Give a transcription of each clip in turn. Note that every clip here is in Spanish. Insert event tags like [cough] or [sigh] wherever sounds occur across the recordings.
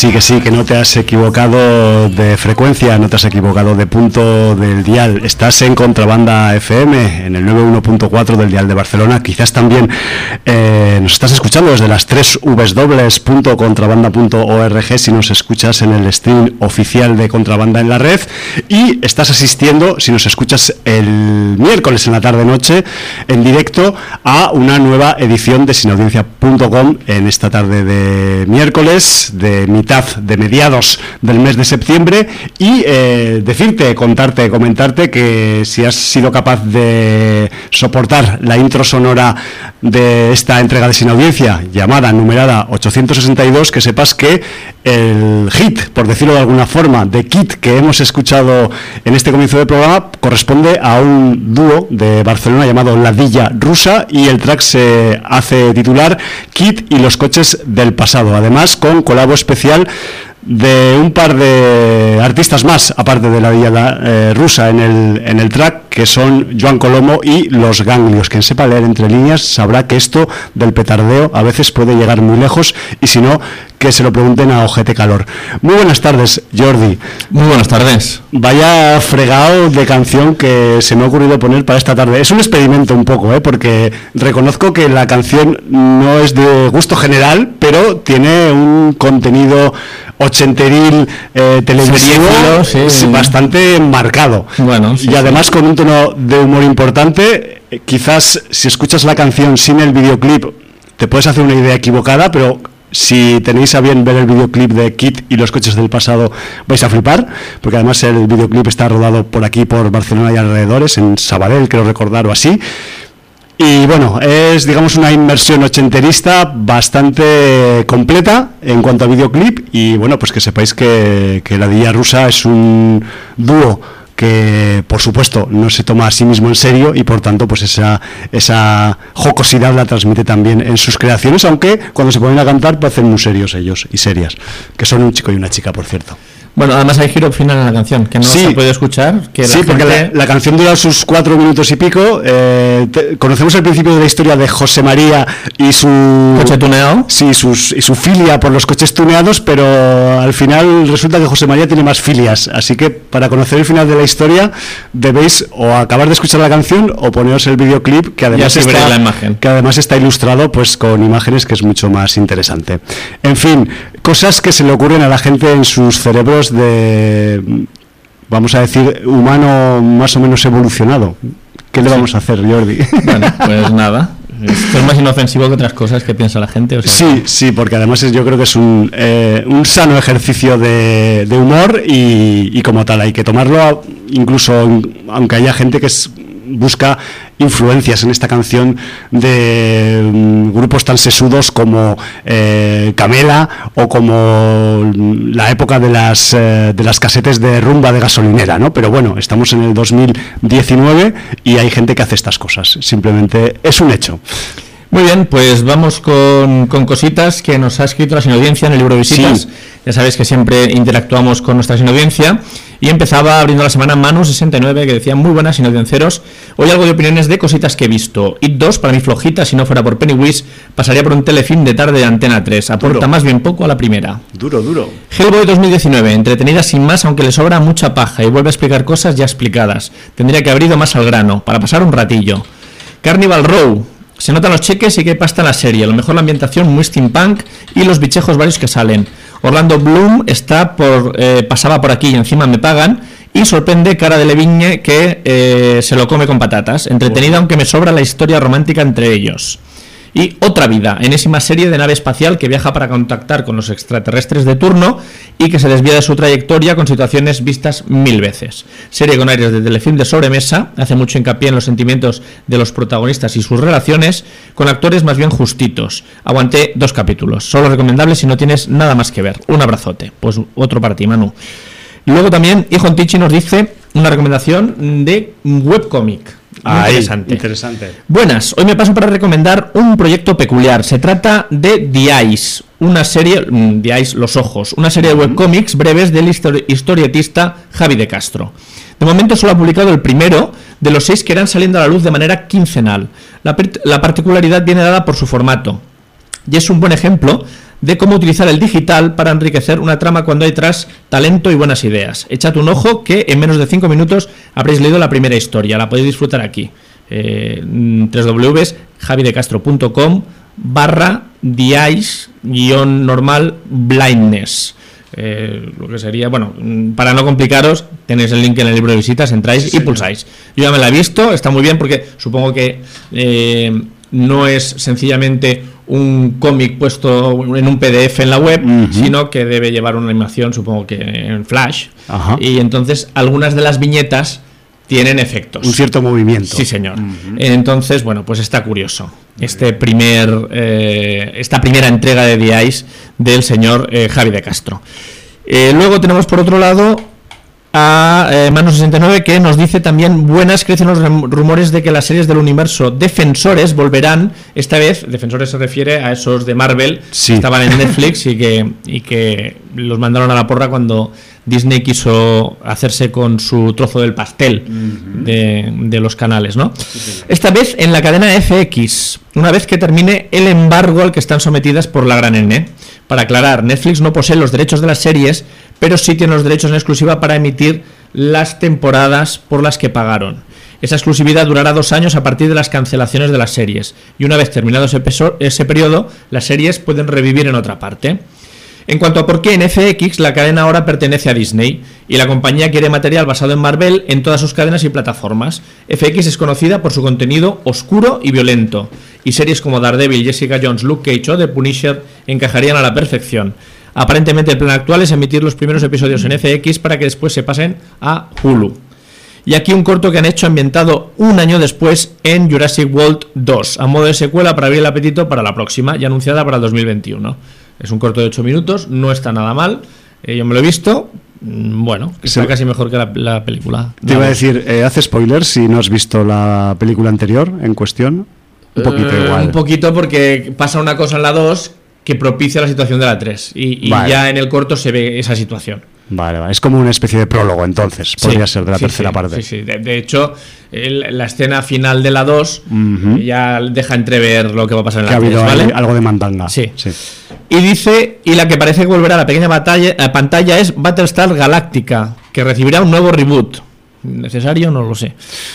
sí, que sí, que no te has equivocado de frecuencia, no te has equivocado de punto del dial. Estás en Contrabanda FM, en el 91.4 del dial de Barcelona. Quizás también eh, nos estás escuchando desde las 3 www.contrabanda.org si nos escuchas en el stream oficial de Contrabanda en la red. Y estás asistiendo, si nos escuchas el miércoles en la tarde-noche, en directo a una nueva edición de sinaudiencia.com en esta tarde de miércoles, de mitad, de mediados del mes de septiembre y eh, decirte, contarte, comentarte que si has sido capaz de soportar la intro sonora de esta entrega de Sin Audiencia, llamada, numerada 862, que sepas que el hit, por decirlo de alguna forma, de Kit que hemos escuchado en este comienzo del programa, corresponde a un dúo de Barcelona llamado Ladilla Rusa y el track se hace titular Kit y los coches del pasado, además con colabo especial de un par de artistas más, aparte de la villa eh, rusa en el, en el track, que son Joan Colomo y Los Ganglios. Quien sepa leer entre líneas sabrá que esto del petardeo a veces puede llegar muy lejos y si no, que se lo pregunten a Ojete Calor. Muy buenas tardes, Jordi. Muy buenas tardes. Vaya fregado de canción que se me ha ocurrido poner para esta tarde. Es un experimento un poco, ¿eh? porque reconozco que la canción no es de gusto general, pero tiene un contenido ochenteril eh, televisivo sí, sí. bastante marcado. Bueno, sí, y además con un tono de humor importante. Eh, quizás si escuchas la canción sin el videoclip te puedes hacer una idea equivocada, pero si tenéis a bien ver el videoclip de Kit y los coches del pasado, vais a flipar, porque además el videoclip está rodado por aquí, por Barcelona y alrededores, en Sabadell, creo recordar, o así. Y bueno, es digamos una inmersión ochenterista bastante completa en cuanto a videoclip y bueno, pues que sepáis que, la Dilla Rusa es un dúo que por supuesto no se toma a sí mismo en serio y por tanto pues esa, esa jocosidad la transmite también en sus creaciones, aunque cuando se ponen a cantar parecen muy serios ellos y serias, que son un chico y una chica por cierto. Bueno, además hay giro final en la canción, que no Sí. se puede escuchar. Que la Sí, porque la, la canción dura sus cuatro minutos y pico. eh, te- conocemos el principio de la historia de José María y su Coche tuneado. Sí, sus, y su filia por los coches tuneados, pero al final resulta que José María tiene más filias. Así que para conocer el final de la historia debéis o acabar de escuchar la canción o poneros el videoclip que además está, la imagen. que además está ilustrado pues con imágenes que es mucho más interesante. En fin, cosas que se le ocurren a la gente en sus cerebros de vamos a decir humano más o menos evolucionado. ¿Qué le vamos a hacer, Jordi? Bueno, [laughs] pues nada. Esto es más inofensivo que otras cosas que piensa la gente. o sea Sí, sí, porque además es- yo creo que es un, eh, un sano ejercicio de, de humor y, y como tal hay que tomarlo, incluso aunque haya gente que es- busca influencias en esta canción de mm, grupos tan sesudos como eh, Camela o como mm, la época de las, eh, de las casetes de rumba de gasolinera, ¿no? Pero bueno, estamos en el 2019 y hay gente que hace estas cosas, simplemente es un hecho. Muy bien, pues vamos con, con cositas que nos ha escrito la audiencia en el libro Visitas. Sí. Ya sabéis que siempre interactuamos con nuestra audiencia. Y empezaba abriendo la semana Manu69 que decía muy buenas sinaudienciaros. Hoy algo de opiniones de cositas que he visto. It 2 para mí flojita, si no fuera por Pennywise, pasaría por un telefilm de tarde de Antena 3. Aporta Duro. más bien poco a la primera. Duro, duro. Hellboy 2019, entretenida sin más, aunque le sobra mucha paja y vuelve a explicar cosas ya explicadas. Tendría que haber ido más al grano, para pasar un ratillo. Carnival Row. Se notan los cheques y que pasta en la serie. A lo mejor la ambientación muy steampunk y los bichejos varios que salen. Orlando Bloom está por eh, pasaba por aquí y encima me pagan. Y sorprende Cara de Levigne que eh, se lo come con patatas. Entretenida, aunque me sobra la historia romántica entre ellos. Y Otra Vida, enésima serie de nave espacial que viaja para contactar con los extraterrestres de turno y que se desvía de su trayectoria con situaciones vistas mil veces. Serie con aires de telefilm de sobremesa, hace mucho hincapié en los sentimientos de los protagonistas y sus relaciones, con actores más bien justitos. Aguanté dos capítulos, solo recomendable si no tienes nada más que ver. Un abrazote. Pues otro para ti, Manu. Luego también, Hijo Tichi nos dice una recomendación de webcomic. Ahí, interesante. interesante. Buenas, hoy me paso para recomendar un proyecto peculiar. Se trata de The Eyes, una serie, mm, The Eyes, Los Ojos, una serie de webcómics breves del histori- historietista Javi de Castro. De momento solo ha publicado el primero de los seis que irán saliendo a la luz de manera quincenal. La particularidad viene dada por su formato y es un buen ejemplo de cómo utilizar el digital para enriquecer una trama cuando hay tras talento y buenas ideas. Echad un ojo que en menos de 5 minutos habréis leído la primera historia, la podéis disfrutar aquí. Eh, www.javidecastro.com barra diais guion normal blindness. Eh, lo que sería, bueno, para no complicaros, tenéis el link en el libro de visitas, entráis y pulsáis. Yo ya me la he visto, está muy bien porque supongo que eh, no es sencillamente un cómic puesto en un PDF en la web, sino que debe llevar una animación, supongo que en Flash. Ajá. Y entonces algunas de las viñetas tienen efectos. Un cierto movimiento. Sí, señor. Entonces, bueno, pues está curioso. Este primer, eh, esta primera entrega de The Ice del señor eh, Javi de Castro. Eh, luego tenemos por otro lado a eh, Mano 69 que nos dice también buenas crecen los rumores de que las series del universo Defensores volverán esta vez Defensores se refiere a esos de Marvel Sí. que estaban en [laughs] Netflix y que, y que los mandaron a la porra cuando Disney quiso hacerse con su trozo del pastel de, de los canales, ¿no? Esta vez en la cadena FX, una vez que termine el embargo al que están sometidas por la gran N. Para aclarar, Netflix no posee los derechos de las series, pero sí tiene los derechos en exclusiva para emitir las temporadas por las que pagaron. Esa exclusividad durará dos años a partir de las cancelaciones de las series, y una vez terminado ese, ese periodo, las series pueden revivir en otra parte. En cuanto a por qué en FX, la cadena ahora pertenece a Disney y la compañía quiere material basado en Marvel en todas sus cadenas y plataformas. FX es conocida por su contenido oscuro y violento, y series como Daredevil, Jessica Jones, Luke Cage o The Punisher encajarían a la perfección. Aparentemente el plan actual es emitir los primeros episodios en FX para que después se pasen a Hulu. Y aquí un corto que han hecho ambientado un año después en Jurassic World 2, a modo de secuela para abrir el apetito para la próxima y anunciada para el 2021. Es un corto de 8 minutos, no está nada mal. eh, yo me lo he visto. mm, Bueno, está Se- casi mejor que la, la película. Te iba a decir, eh, hace spoilers si no has visto la película anterior en cuestión. Un poquito Eh, igual. Un poquito porque pasa una cosa en la 2 que propicia la situación de la 3. Y, y Vale. ya en el corto se ve esa situación. Vale, vale. Es como una especie de prólogo, entonces. Podría Sí, ser de la sí, tercera sí, parte. Sí, sí. De, de hecho, el- la escena final de la 2 Ujú. ya deja entrever lo que va a pasar en Que ha la 3, habido ¿vale? algo de mandanga. Sí. Y dice, y la que parece que volverá a la pequeña batalla, a pantalla es Battlestar Galactica, que recibirá un nuevo reboot. ¿Necesario? No lo sé.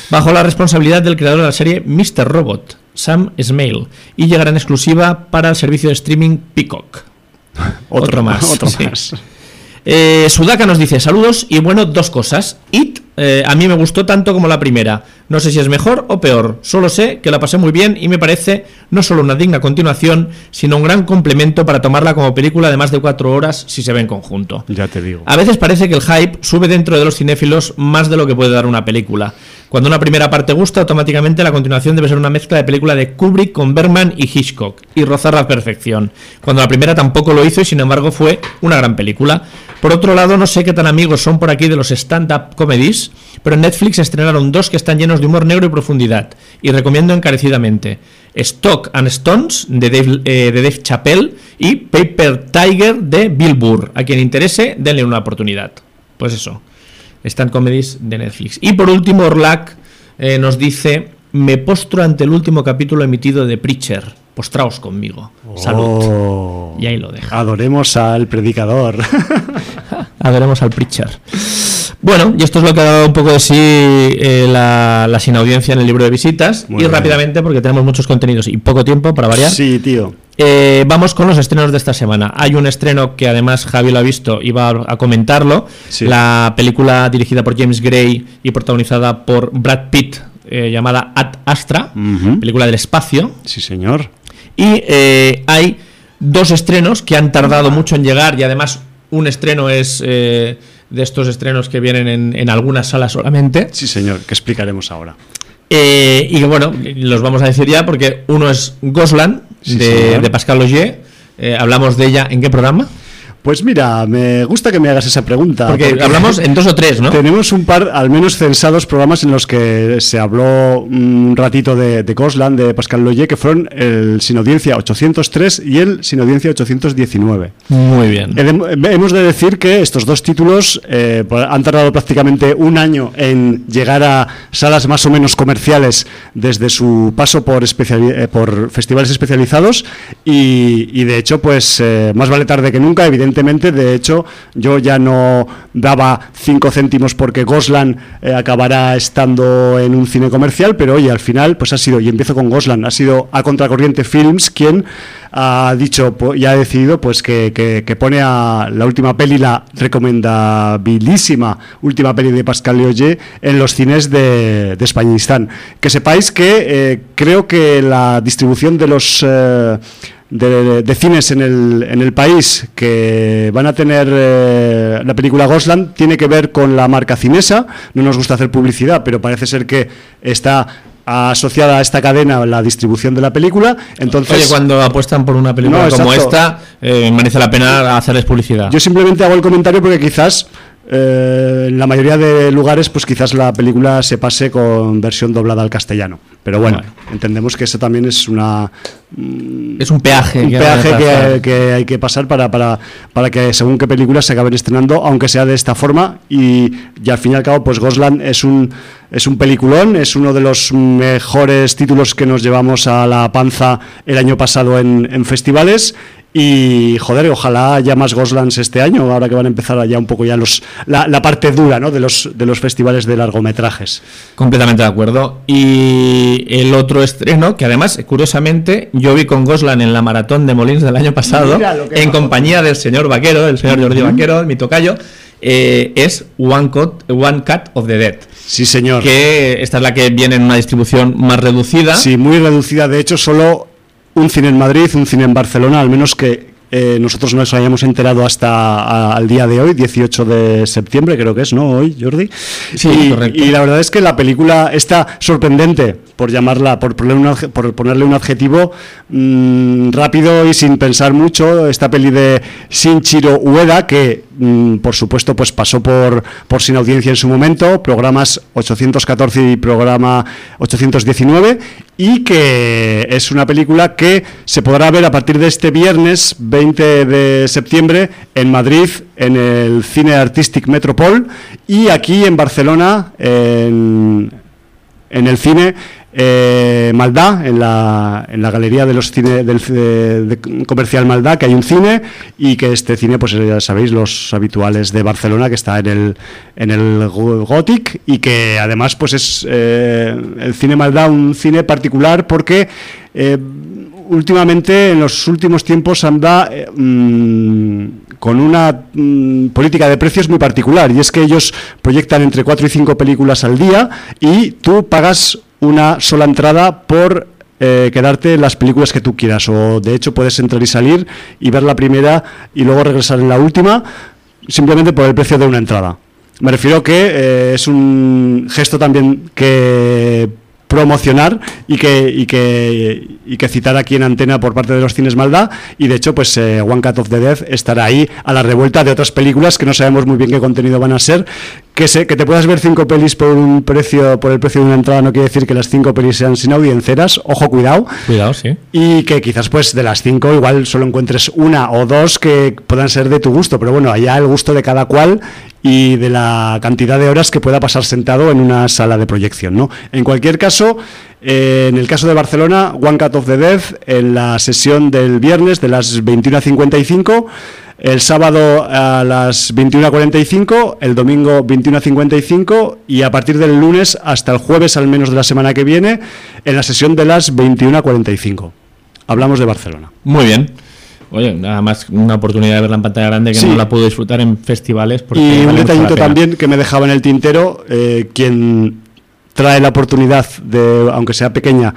Bajo la responsabilidad del creador de la serie Mr. Robot, Sam Smale, y llegará en exclusiva para el servicio de streaming Peacock. [laughs] Otro más, [laughs] Otro sí. más. Eh, Sudaka nos dice saludos y bueno, dos cosas. It eh, a mí me gustó tanto como la primera. No sé si es mejor o peor. Solo sé que la pasé muy bien y me parece no solo una digna continuación, sino un gran complemento para tomarla como película de más de cuatro horas si se ve en conjunto. Ya te digo. A veces parece que el hype sube dentro de los cinéfilos más de lo que puede dar una película. Cuando una primera parte gusta, automáticamente la continuación debe ser una mezcla de película de Kubrick con Bergman y Hitchcock y rozar la perfección. Cuando la primera tampoco lo hizo y sin embargo fue una gran película. Por otro lado, no sé qué tan amigos son por aquí de los stand-up comedies, pero en Netflix estrenaron dos que están llenos de humor negro y profundidad, y recomiendo encarecidamente. Stock and Stones de Dave, eh, Chappelle y Paper Tiger de Bill Burr. A quien interese, denle una oportunidad. Pues eso, están comedies de Netflix. Y por último, Orlac eh, nos dice: Me postro ante el último capítulo emitido de Preacher. Postraos conmigo. Salud. Oh. Y ahí lo deja. Adoremos al predicador. [laughs] Adoremos al Preacher. Bueno, y esto es lo que ha dado un poco de sí eh, la, la sin audiencia en el libro de visitas. Muy y bien. rápidamente, porque tenemos muchos contenidos y poco tiempo para variar. sí, tío. Eh, vamos con los estrenos de esta semana. Hay un estreno que además Javi lo ha visto y va a comentarlo. Sí. La película dirigida por James Gray y protagonizada por Brad Pitt, eh, llamada Ad Astra, película del espacio. Sí, señor. Y eh, hay dos estrenos que han tardado mucho en llegar y además un estreno es de estos estrenos que vienen en, en algunas salas solamente. Sí, señor, que explicaremos ahora. Y bueno, los vamos a decir ya porque uno es Goslan Sí, de, de Pascal Logier. Eh, hablamos de ella en qué programa? Pues mira, me gusta que me hagas esa pregunta. Porque hablamos en dos o tres, ¿no? Tenemos un par, al menos censados, programas en los que se habló un ratito de, de Gosland, de Pascal Loyer, que fueron el Sin Audiencia 803 y el Sin Audiencia 819. Muy bien. Hemos de decir que estos dos títulos eh, pues, han tardado prácticamente un año en llegar a salas más o menos comerciales desde su paso por, especiali- eh, por festivales especializados y, y, de hecho pues eh, más vale tarde que nunca evidentemente de hecho yo ya no daba cinco céntimos porque Goslan eh, acabará estando en un cine comercial pero oye al final pues ha sido y empiezo con Goslan ha sido a Contracorriente Films quien ha dicho y ha decidido pues que, que- que pone a la última peli, la recomendabilísima última peli de Pascal Leoyer en los cines de, de Españistán. Que sepáis que eh, creo que la distribución de los eh, de, de cines en el, en el país que van a tener eh, la película Gosland tiene que ver con la marca cinesa. No nos gusta hacer publicidad, pero parece ser que está asociada a esta cadena la distribución de la película. Entonces, Oye, cuando apuestan por una película No, como esta, eh, merece la pena hacerles publicidad. Yo simplemente hago el comentario porque quizás eh, en la mayoría de lugares, pues quizás la película se pase con versión doblada al castellano. Pero bueno, entendemos que eso también es una es un peaje. un que peaje hay que hay que pasar para, para, para que según qué películas se acaben estrenando, aunque sea de esta forma. Y, y al fin y al cabo, pues Gosland es un, es un peliculón, es uno de los mejores títulos que nos llevamos a la panza el año pasado en, en festivales. Y joder, ojalá haya más Goslands este año, ahora que van a empezar ya un poco ya los, la, la parte dura ¿no? de, los, de los festivales de largometrajes. Completamente de acuerdo. Y el otro estreno, que además, curiosamente, yo vi con Goslan en la maratón de Molins del año pasado, en compañía del señor Vaquero, del señor Jordi Vaquero, mi tocayo, eh, es One Cut, One Cut of the Dead. Sí, señor. Que esta es la que viene en una distribución más reducida. Sí, muy reducida. De hecho, solo un cine en Madrid, un cine en Barcelona, al menos que eh, nosotros nos hayamos enterado hasta al día de hoy, 18 de septiembre, creo que es, ¿no? Hoy, Jordi. Sí, y, correcto. y la verdad es que la película está sorprendente, por llamarla, por ponerle un, ponerle un adjetivo mm, rápido y sin pensar mucho. Esta peli de Shinchiro Ueda, que mm, por supuesto pues pasó por, por Sin Audiencia en su momento, programas 814 y programa 819, y que es una película que se podrá ver a partir de este viernes 20 de septiembre en Madrid, en el Cine Artistic Metropol, y aquí en Barcelona, en, en el cine eh, Maldá, en la, en la galería de los cine, del eh, de comercial Maldá, que hay un cine y que este cine, pues ya sabéis, los habituales de Barcelona, que está en el, en el Go- Gothic y que además pues es eh, el cine Maldá un cine particular porque eh, últimamente, en los últimos tiempos, anda mm, con una mm, política de precios muy particular. Y es que ellos proyectan entre 4 y 5 películas al día y tú pagas una sola entrada por eh, quedarte las películas que tú quieras. O de hecho puedes entrar y salir y ver la primera y luego regresar en la última simplemente por el precio de una entrada. Me refiero que eh, es un gesto también que promocionar y que, y que, y que citar aquí en antena por parte de los cines Maldá. Y de hecho, pues eh, One Cut of the Death estará ahí a la revuelta de otras películas que no sabemos muy bien qué contenido van a ser. Que, se, que te puedas ver cinco pelis por un precio por el precio de una entrada no quiere decir que las cinco pelis sean sin audienceras. Ojo, cuidado. Cuidado, sí. Y que quizás pues de las cinco igual solo encuentres una o dos que puedan ser de tu gusto. Pero bueno, allá el gusto de cada cual y de la cantidad de horas que pueda pasar sentado en una sala de proyección. ¿no? En cualquier caso, eh, en el caso de Barcelona, One Cut of the Death, en la sesión del viernes de las 21.55, el sábado a las 21.45, el domingo 21.55 y a partir del lunes hasta el jueves al menos de la semana que viene, en la sesión de las 21.45. Hablamos de Barcelona. Muy bien. Oye, nada más una oportunidad de verla en pantalla grande que Sí. no la puedo disfrutar en festivales. Porque Y vale un detallito también que me dejaba en el tintero, eh, quien trae la oportunidad de, aunque sea pequeña,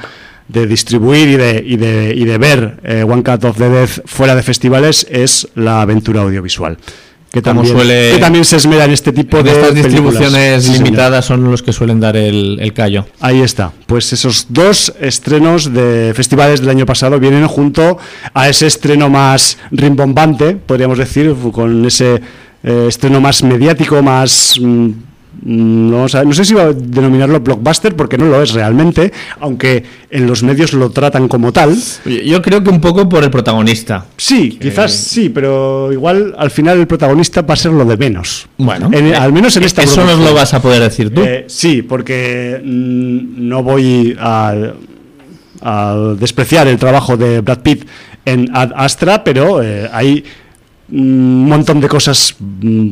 de distribuir y de, y de, y de ver eh, One Cut of the Death fuera de festivales es la aventura audiovisual. Que Como también, suele- que también se esmera en este tipo En de estas distribuciones Sí, señor. limitadas son los que suelen dar el, el callo. Ahí está. Pues esos dos estrenos de festivales del año pasado vienen junto a ese estreno más rimbombante, podríamos decir, con ese eh, estreno más mediático, más... mm, no, o sea, no sé si iba a denominarlo blockbuster porque no lo es realmente, aunque en los medios lo tratan como tal. Yo creo que un poco por el protagonista. Sí, quizás sí, pero igual al final el protagonista va a ser lo de menos. Bueno, En- eh, al menos en esta Eso nos lo vas a poder decir tú. Eh, sí, porque mm, no voy a, a despreciar el trabajo de Brad Pitt en Ad Astra, pero eh, hay un montón de cosas mm,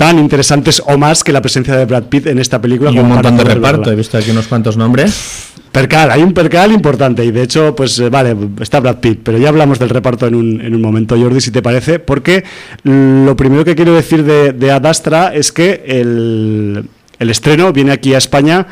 tan interesantes o más que la presencia de Brad Pitt en esta película. y un montón de reparto. verla. He visto aquí unos cuantos nombres. Percal, hay un percal importante y de hecho, pues eh, vale, está Brad Pitt, pero ya hablamos del reparto en un, en un momento, Jordi, si te parece, porque lo primero que quiero decir de, de Ad Astra es que el, el estreno viene aquí a España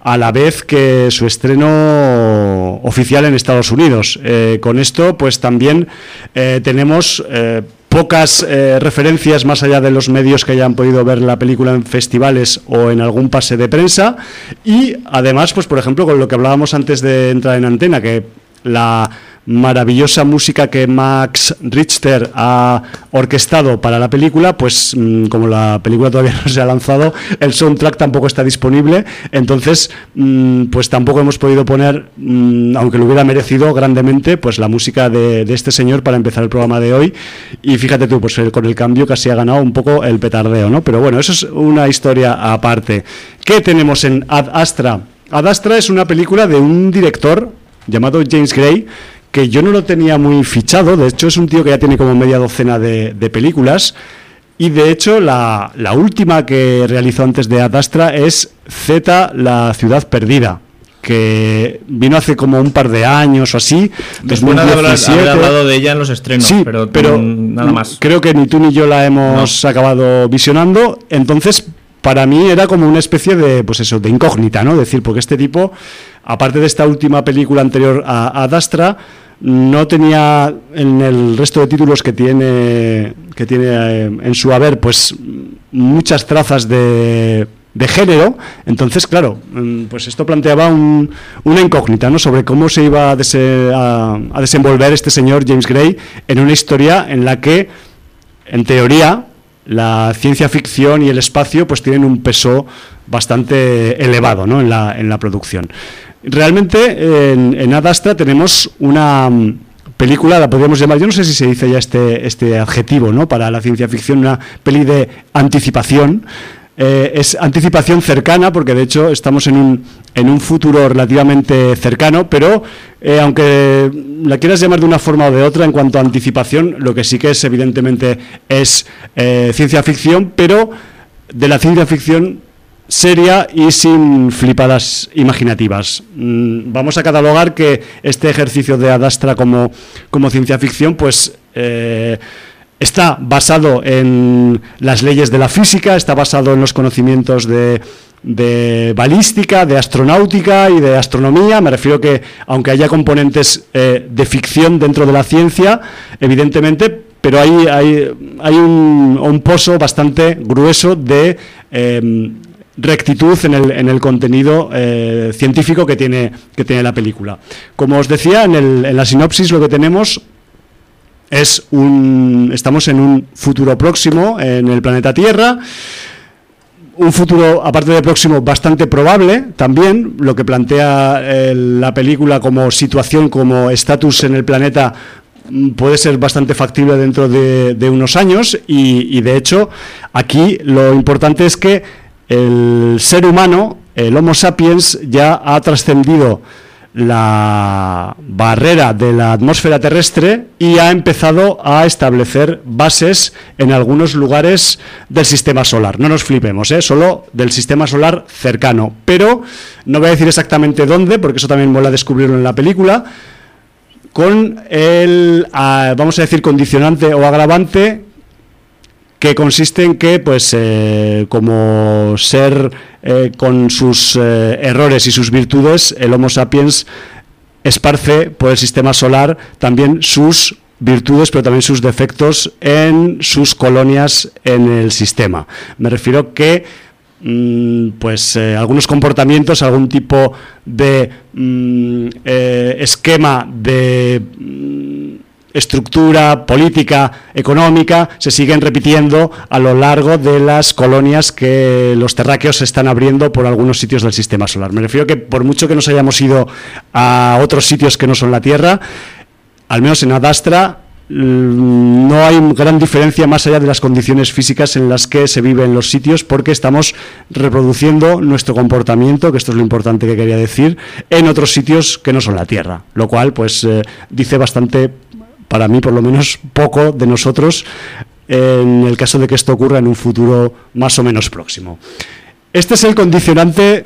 a la vez que su estreno oficial en Estados Unidos. Eh, con esto, pues también eh, tenemos eh, pocas eh, referencias más allá de los medios que hayan podido ver la película en festivales o en algún pase de prensa. Y además, pues por ejemplo, con lo que hablábamos antes de entrar en antena, que la maravillosa música que Max Richter ha orquestado para la película, pues mm, como la película todavía [laughs] no se ha lanzado, el soundtrack tampoco está disponible, entonces mm, pues tampoco hemos podido poner, mm, aunque lo hubiera merecido grandemente, pues la música de, este señor para empezar el programa de hoy. Y fíjate tú, pues con el cambio casi ha ganado un poco el petardeo, ¿no? Pero bueno, eso es una historia aparte. ¿Qué tenemos en Ad Astra? Ad Astra es una película de un director llamado James Gray, que yo no lo tenía muy fichado, de hecho es un tío que ya tiene como media docena de, de películas, y de hecho la, la última que realizó antes de Ad Astra es Z, la ciudad perdida, que vino hace como un par de años o así, suena de 2017. haber hablado de ella en los estrenos, Sí, pero, pero nada más. Creo que ni tú ni yo la hemos acabado visionando. Entonces, para mí era como una especie de, pues eso, de incógnita, ¿no? Decir, porque este tipo, aparte de esta última película anterior a, a Dastra, no tenía en el resto de títulos que tiene que tiene eh, en su haber, pues muchas trazas de de género, entonces claro, mm, pues esto planteaba un- una incógnita, ¿no? Sobre cómo se iba a, dese- a- a desenvolver este señor James Gray en una historia en la que, en teoría, la ciencia ficción y el espacio pues tienen un peso bastante elevado ¿no? en, la, en la producción. Realmente en, en tenemos una mm, película, la podríamos llamar, yo no sé si se dice ya este, este adjetivo ¿no? para la ciencia ficción, una peli de anticipación. Eh, es anticipación cercana, porque de hecho estamos en un, en un futuro relativamente cercano, pero eh, aunque la quieras llamar de una forma o de otra en cuanto a anticipación, lo que sí que es evidentemente es eh, ciencia ficción, pero de la ciencia ficción seria y sin flipadas imaginativas. Mm, Vamos a catalogar que este ejercicio de Adastra como, como ciencia ficción, pues está basado en las leyes de la física, está basado en los conocimientos de, balística, de astronáutica y de astronomía. Me refiero que, aunque haya componentes eh, de ficción dentro de la ciencia, evidentemente, pero hay, un, pozo bastante grueso de eh, rectitud en el, en el contenido eh, científico que tiene, que tiene la película. Como os decía, en, el- en la sinopsis lo que tenemos es un. Estamos en un futuro próximo en el planeta Tierra. Un futuro, aparte de próximo, bastante probable también. Lo que plantea eh, la película como situación, como estatus en el planeta, mm, puede ser bastante factible dentro de, de unos años. Y, y, de hecho, aquí lo importante es que el ser humano, el Homo sapiens, ya ha trascendido la barrera de la atmósfera terrestre y ha empezado a establecer bases en algunos lugares del sistema solar. No nos flipemos, ¿eh? solo del sistema solar cercano. Pero no voy a decir exactamente dónde, porque eso también mola descubrirlo en la película, con el, ah, vamos a decir, condicionante o agravante que consiste en que, pues, eh, como ser eh, con sus eh, errores y sus virtudes, el Homo sapiens esparce por el sistema solar también sus virtudes, pero también sus defectos en sus colonias en el sistema. Me refiero que mm, pues algunos comportamientos, algún tipo de mm, esquema de mm, estructura política, económica, se siguen repitiendo a lo largo de las colonias que los terráqueos están abriendo por algunos sitios del sistema solar. Me refiero que por mucho que nos hayamos ido a otros sitios que no son la Tierra, al menos en Adastra mm, no hay gran diferencia más allá de las condiciones físicas en las que se vive en los sitios porque estamos reproduciendo nuestro comportamiento, que esto es lo importante que quería decir, en otros sitios que no son la Tierra, lo cual pues eh, dice bastante para mí por lo menos poco de nosotros en el caso de que esto ocurra en un futuro más o menos próximo. Este es el condicionante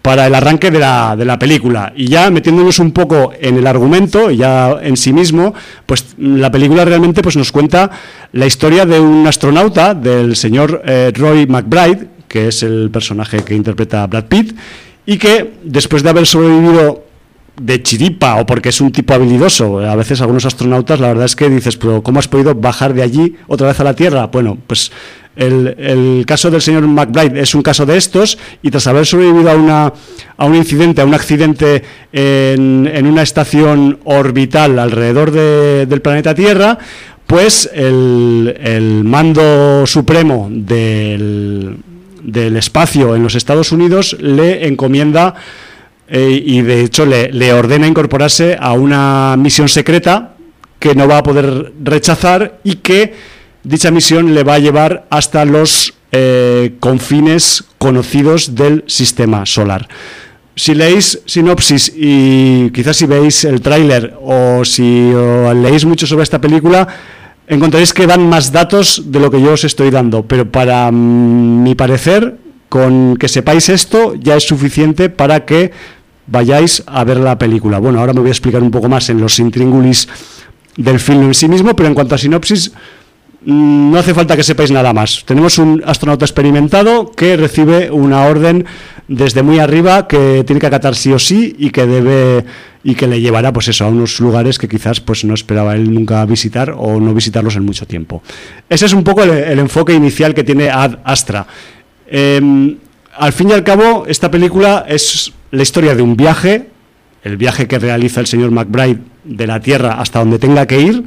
para el arranque de la, de la película. Y ya metiéndonos un poco en el argumento, ya en sí mismo, pues la película realmente pues, nos cuenta la historia de un astronauta, del señor eh, Roy McBride, que es el personaje que interpreta Brad Pitt, y que después de haber sobrevivido de chiripa o porque es un tipo habilidoso. A veces algunos astronautas, la verdad es que dices, pero ¿cómo has podido bajar de allí otra vez a la Tierra? Bueno, pues el, caso del señor McBride es un caso de estos y tras haber sobrevivido a, una, a un incidente, a un accidente en, en una estación orbital alrededor de- del planeta Tierra, pues el, el mando supremo del, del espacio en los Estados Unidos le encomienda eh, y de hecho le, ordena incorporarse a una misión secreta que no va a poder rechazar y que dicha misión le va a llevar hasta los eh, confines conocidos del sistema solar. Si leéis sinopsis y quizás si veis el tráiler o si o leéis mucho sobre esta película, encontraréis que dan más datos de lo que yo os estoy dando, pero para mi parecer, con que sepáis esto ya es suficiente para que vayáis a ver la película. Bueno, ahora me voy a explicar un poco más en los intríngulis del film en sí mismo, pero en cuanto a sinopsis, mm, no hace falta que sepáis nada más. Tenemos un astronauta experimentado que recibe una orden desde muy arriba que tiene que acatar sí o sí y que debe y que le llevará pues eso a unos lugares que quizás pues no esperaba él nunca visitar o no visitarlos en mucho tiempo. Ese es un poco el, enfoque inicial que tiene Ad Astra. Eh, al fin y al cabo, esta película es la historia de un viaje, el viaje que realiza el señor McBride de la Tierra hasta donde tenga que ir,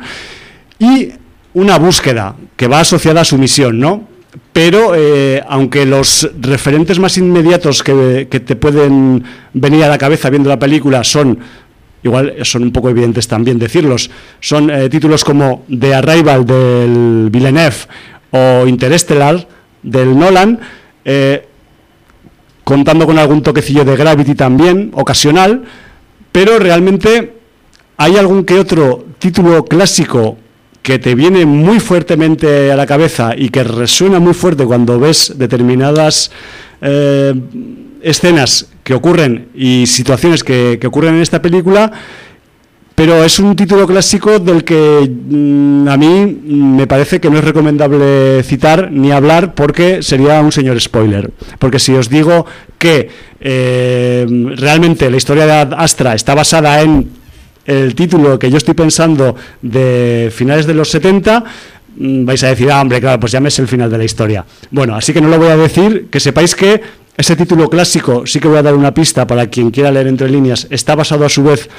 y una búsqueda que va asociada a su misión, ¿no? Pero eh, aunque los referentes más inmediatos que, que te pueden venir a la cabeza viendo la película son igual son un poco evidentes también decirlos, son eh, títulos como The Arrival del Villeneuve o Interstellar del Nolan, eh, contando con algún toquecillo de Gravity también, ocasional, pero realmente hay algún que otro título clásico que te viene muy fuertemente a la cabeza y que resuena muy fuerte cuando ves determinadas eh, escenas que ocurren y situaciones que, que, ocurren en esta película, pero es un título clásico del que mm, a mí me parece que no es recomendable citar ni hablar porque sería un señor spoiler. Porque si os digo que eh, realmente la historia de Astra está basada en el título que yo estoy pensando de finales de los 70, mm, vais a decir, ah, hombre, claro, pues ya me es el final de la historia. Bueno, así que no lo voy a decir, que sepáis que ese título clásico, sí que voy a dar una pista para quien quiera leer entre líneas, está basado a su vez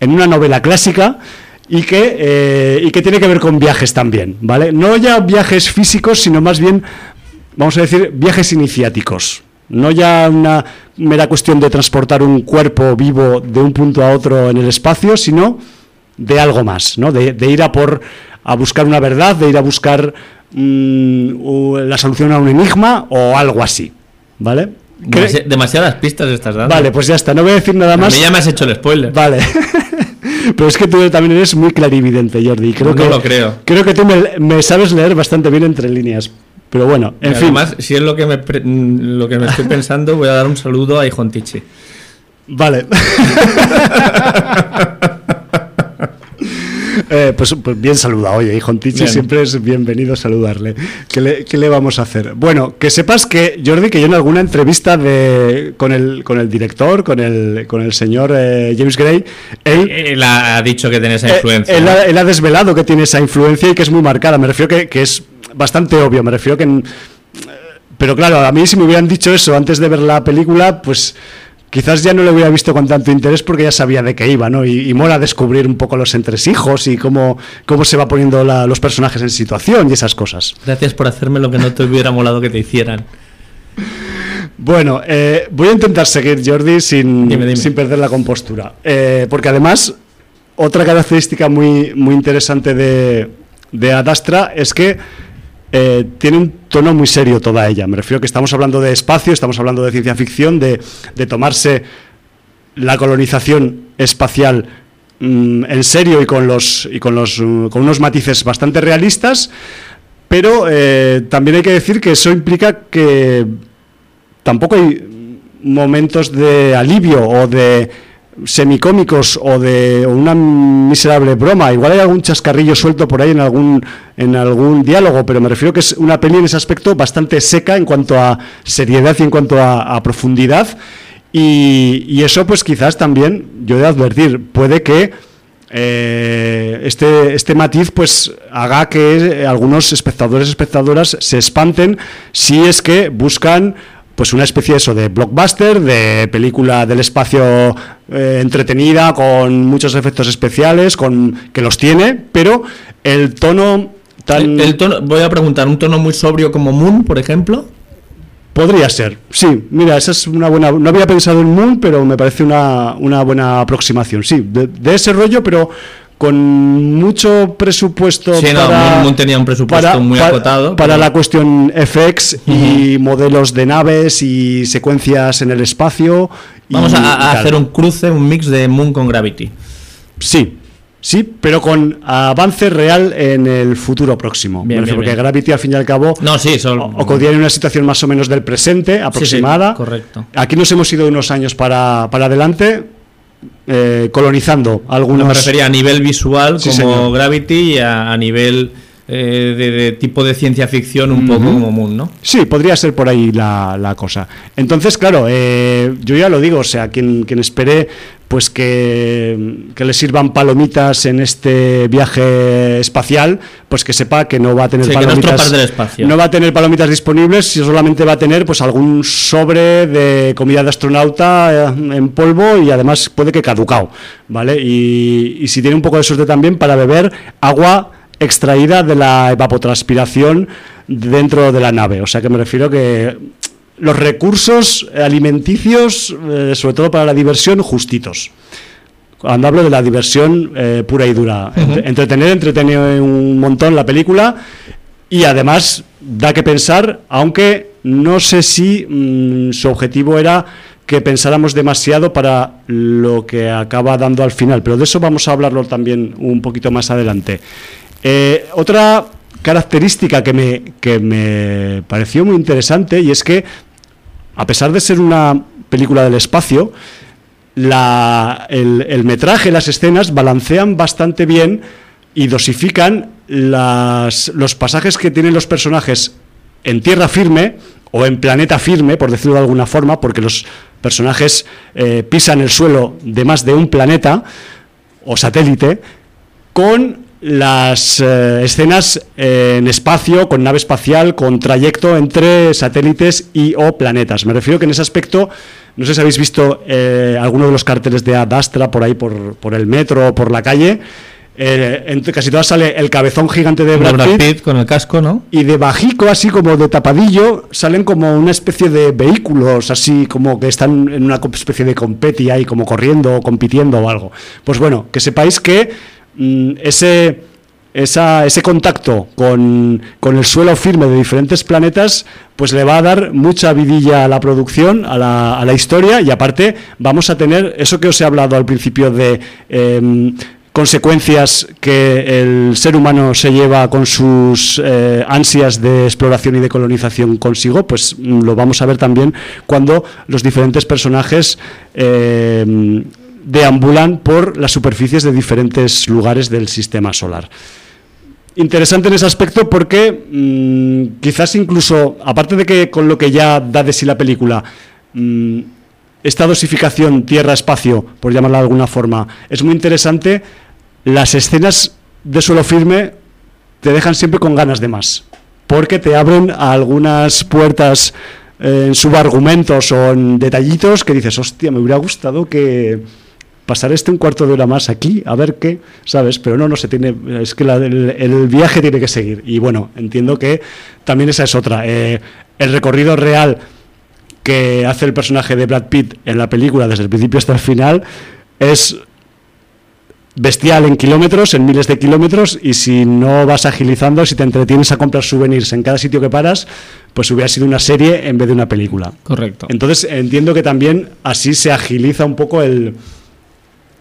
en una novela clásica y que, eh, y que tiene que ver con viajes también, ¿vale? No ya viajes físicos, sino más bien, vamos a decir, viajes iniciáticos. No ya una mera cuestión de transportar un cuerpo vivo de un punto a otro en el espacio, sino de algo más, ¿no? De, de ir a por a buscar una verdad, de ir a buscar mm, u- la solución a un enigma o algo así, ¿vale? Demasi- demasiadas pistas estás dando. Vale, pues ya está, no voy a decir nada A más. mí ya me has hecho el spoiler. Vale. [laughs] Pero es que tú también eres muy clarividente, Jordi. Creo No que, lo creo. Creo que tú me, me sabes leer bastante bien entre líneas. Pero bueno, en Y fin. Además, si es lo que, me lo que me estoy [laughs] pensando, voy a dar un saludo a Ijontichi. Vale. [laughs] Eh, pues, pues bien saludado, oye, Jontichi Bien. siempre es bienvenido saludarle. ¿Qué le, qué le vamos a hacer? Bueno, que sepas que, Jordi, que yo en alguna entrevista de, con, el, con el director, con el, con el señor eh, James Gray, él, Él ha dicho que tiene esa Eh, influencia. él, ha, él ha desvelado que tiene esa influencia y que es muy marcada. Me refiero que, que es bastante obvio. Me refiero que. en- pero claro, a mí si me hubieran dicho eso antes de ver la película, pues quizás ya no lo hubiera visto con tanto interés porque ya sabía de qué iba, ¿no? Y, y mola descubrir un poco los entresijos y cómo, cómo se va poniendo la- los personajes en situación y esas cosas. Gracias por hacerme lo que no te hubiera molado que te hicieran. Bueno, eh, voy a intentar seguir, Jordi, sin, Dime, dime. sin perder la compostura. Eh, porque además, otra característica muy, muy interesante de, de Ad Astra es que eh, tiene un tono muy serio toda ella. Me refiero que estamos hablando de espacio, estamos hablando de ciencia ficción, de, de tomarse la colonización espacial mm, en serio y con los y con los mm, con unos matices bastante realistas, pero eh, también hay que decir que eso implica que tampoco hay momentos de alivio o de semicómicos o de una miserable broma. Igual hay algún chascarrillo suelto por ahí en algún en algún diálogo, pero me refiero que es una peli en ese aspecto bastante seca en cuanto a seriedad y en cuanto a, profundidad. Y, eso, pues quizás también, yo de advertir, puede que eh, este, este matiz pues haga que algunos espectadores espectadoras se espanten si es que buscan pues una especie de eso de blockbuster, de película del espacio eh, entretenida, con muchos efectos especiales, con que los tiene, pero el tono tan El, el tono, voy a preguntar, ¿un tono muy sobrio como Moon, por ejemplo? podría ser. Sí, mira, esa es una buena. No había pensado en Moon, pero me parece una, una buena aproximación. Sí, de, de ese rollo, pero con mucho presupuesto Sí, para, Moon- Moon tenía un presupuesto muy acotado, para pero- la cuestión FX y modelos de naves y secuencias en el espacio. y- Vamos a, hacer un cruce, un mix de Moon con Gravity. Sí, sí, pero con avance real en el futuro próximo. Bien, porque bien. Gravity, al fin y al cabo, No, sí, son... contiene una situación más o menos del presente, aproximada. correcto. Aquí nos hemos ido unos años para, para adelante, eh, colonizando algunos. No me refería a nivel visual Sí, como señor. Gravity y a, a nivel eh, de, de tipo de ciencia ficción un poco como Moon, ¿no? Sí, podría ser por ahí la, la cosa. Entonces, claro, eh, yo ya lo digo, o sea, quien, quien espere pues que, que le sirvan palomitas en este viaje espacial, pues que sepa que no va a tener Sí, palomitas. tropas del espacio. no va a tener palomitas disponibles, si solamente va a tener pues algún sobre de comida de astronauta eh, en polvo y además puede que caducao, ¿vale? Y, y si tiene un poco de suerte también para beber agua extraída de la evapotranspiración dentro de la nave. O sea que me refiero que los recursos alimenticios, eh, sobre todo para la diversión, justitos. Cuando hablo de la diversión eh, pura y dura. Entre- Entretener, entretener un montón la película y además da que pensar, aunque no sé si mm, su objetivo era que pensáramos demasiado para lo que acaba dando al final, pero de eso vamos a hablarlo también un poquito más adelante. Eh, otra característica que me, que me pareció muy interesante y es que, a pesar de ser una película del espacio, la- el, metraje, las escenas balancean bastante bien y dosifican las- los pasajes que tienen los personajes en tierra firme o en planeta firme, por decirlo de alguna forma, porque los personajes eh, pisan el suelo de más de un planeta o satélite, con las eh, escenas en espacio, con nave espacial, con trayecto entre satélites y o planetas. Me refiero que en ese aspecto, no sé si habéis visto eh, alguno de los carteles de Adastra por ahí, por, por el metro o por la calle. Eh, en casi todas sale el cabezón gigante de Brad, Brad Pitt, Pitt con el casco, ¿no? y de bajico, así como de tapadillo, salen como una especie de vehículos, así como que están en una especie de competi ahí, como corriendo o compitiendo o algo. Pues bueno, que sepáis que ese, esa- ese contacto con, con el suelo firme de diferentes planetas, pues le va a dar mucha vidilla a la producción, a la, a la historia, y aparte vamos a tener eso que os he hablado al principio de... em, consecuencias que el ser humano se lleva con sus eh, ansias de exploración y de colonización consigo, pues mm, lo vamos a ver también cuando los diferentes personajes eh, deambulan por las superficies de diferentes lugares del sistema solar. Interesante en ese aspecto porque mm, quizás incluso, aparte de que con lo que ya da de sí la película, mm, esta dosificación tierra-espacio, por llamarla de alguna forma, es muy interesante, las escenas de suelo firme te dejan siempre con ganas de más, porque te abren a algunas puertas eh, en subargumentos o en detallitos que dices, hostia, me hubiera gustado que pasar este un cuarto de hora más aquí, a ver qué, ¿sabes? Pero no, no se tiene, es que la- el, el viaje tiene que seguir. Y bueno, entiendo que también esa es otra. Eh, el recorrido real que hace el personaje de Brad Pitt en la película desde el principio hasta el final es bestial en kilómetros, en miles de kilómetros, y si no vas agilizando, si te entretienes a comprar souvenirs en cada sitio que paras, pues hubiera sido una serie en vez de una película. Correcto. Entonces entiendo que también así se agiliza un poco el,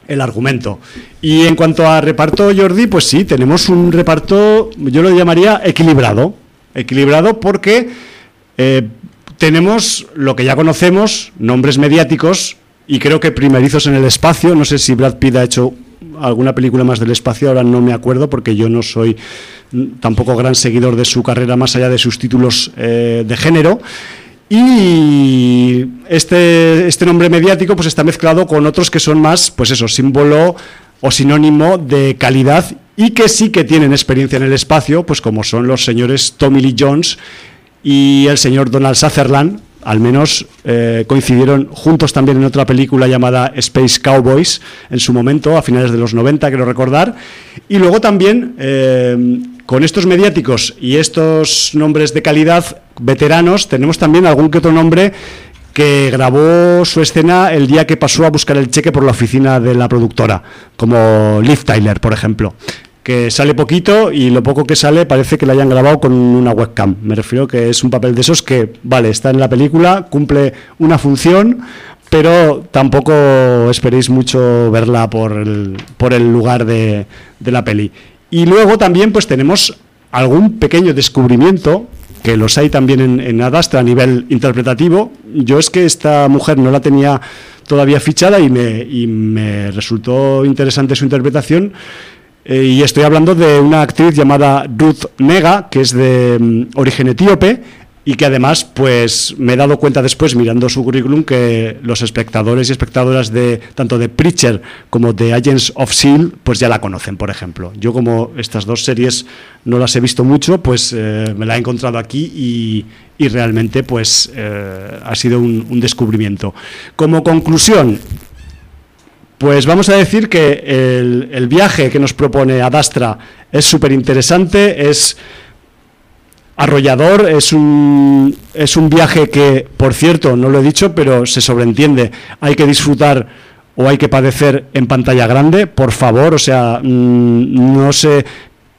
el argumento. Y en cuanto a reparto, Jordi, pues sí, tenemos un reparto, yo lo llamaría equilibrado. Equilibrado porque eh, tenemos lo que ya conocemos, nombres mediáticos, y creo que primerizos en el espacio. No sé si Brad Pitt ha hecho alguna película más del espacio, ahora no me acuerdo porque yo no soy tampoco gran seguidor de su carrera más allá de sus títulos eh, de género. Y este, este nombre mediático pues está mezclado con otros que son más, pues eso, símbolo o sinónimo de calidad y que sí que tienen experiencia en el espacio, pues como son los señores Tommy Lee Jones y el señor Donald Sutherland, al menos eh, coincidieron juntos también en otra película llamada Space Cowboys en su momento, a finales de los 90, quiero recordar. Y luego también, eh, con estos mediáticos y estos nombres de calidad veteranos, tenemos también algún que otro nombre que grabó su escena el día que pasó a buscar el cheque por la oficina de la productora, como Liv Tyler, por ejemplo que sale poquito y lo poco que sale parece que lo hayan grabado con una webcam. Me refiero que es un papel de esos que, vale, está en la película, cumple una función, pero tampoco esperéis mucho verla por el, por el lugar de, de la peli. Y luego también pues tenemos algún pequeño descubrimiento que los hay también en, en Adastra a nivel interpretativo. Yo es que esta mujer no la tenía todavía fichada y me, resultó interesante su interpretación. Eh, y estoy hablando de una actriz llamada Ruth Nega, que es de mm, origen etíope y que además, pues me he dado cuenta después mirando su currículum que los espectadores y espectadoras de tanto de Preacher como de Agents of Seal, pues ya la conocen, por ejemplo. Yo como estas dos series no las he visto mucho, pues eh, me la he encontrado aquí y, y realmente pues eh, ha sido un, descubrimiento. Como conclusión, pues vamos a decir que el, el viaje que nos propone Adastra es súper interesante, es arrollador, es un, es un viaje que, por cierto, no lo he dicho, pero se sobreentiende, hay que disfrutar o hay que padecer en pantalla grande, por favor, o sea, mm, no sé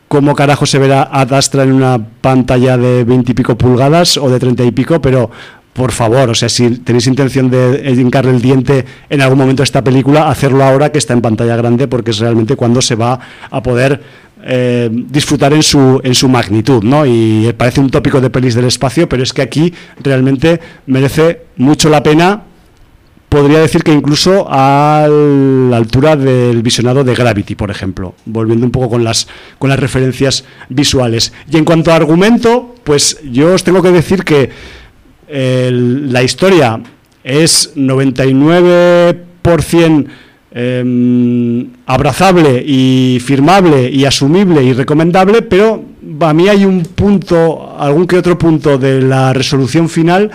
cómo carajo se verá Adastra en una pantalla de 20 y pico pulgadas o de 30 y pico, pero por favor, o sea, si tenéis intención de hincarle el diente en algún momento a esta película, hacerlo ahora que está en pantalla grande, porque es realmente cuando se va a poder eh, disfrutar en su, en su magnitud, ¿no? Y parece un tópico de pelis del espacio, pero es que aquí realmente merece mucho la pena. Podría decir que incluso a la altura del visionado de Gravity, por ejemplo, volviendo un poco con las, con las referencias visuales. Y en cuanto a argumento, pues yo os tengo que decir que el- la historia es 99% em, abrazable y firmable y asumible y recomendable, pero a mí hay un punto, algún que otro punto de la resolución final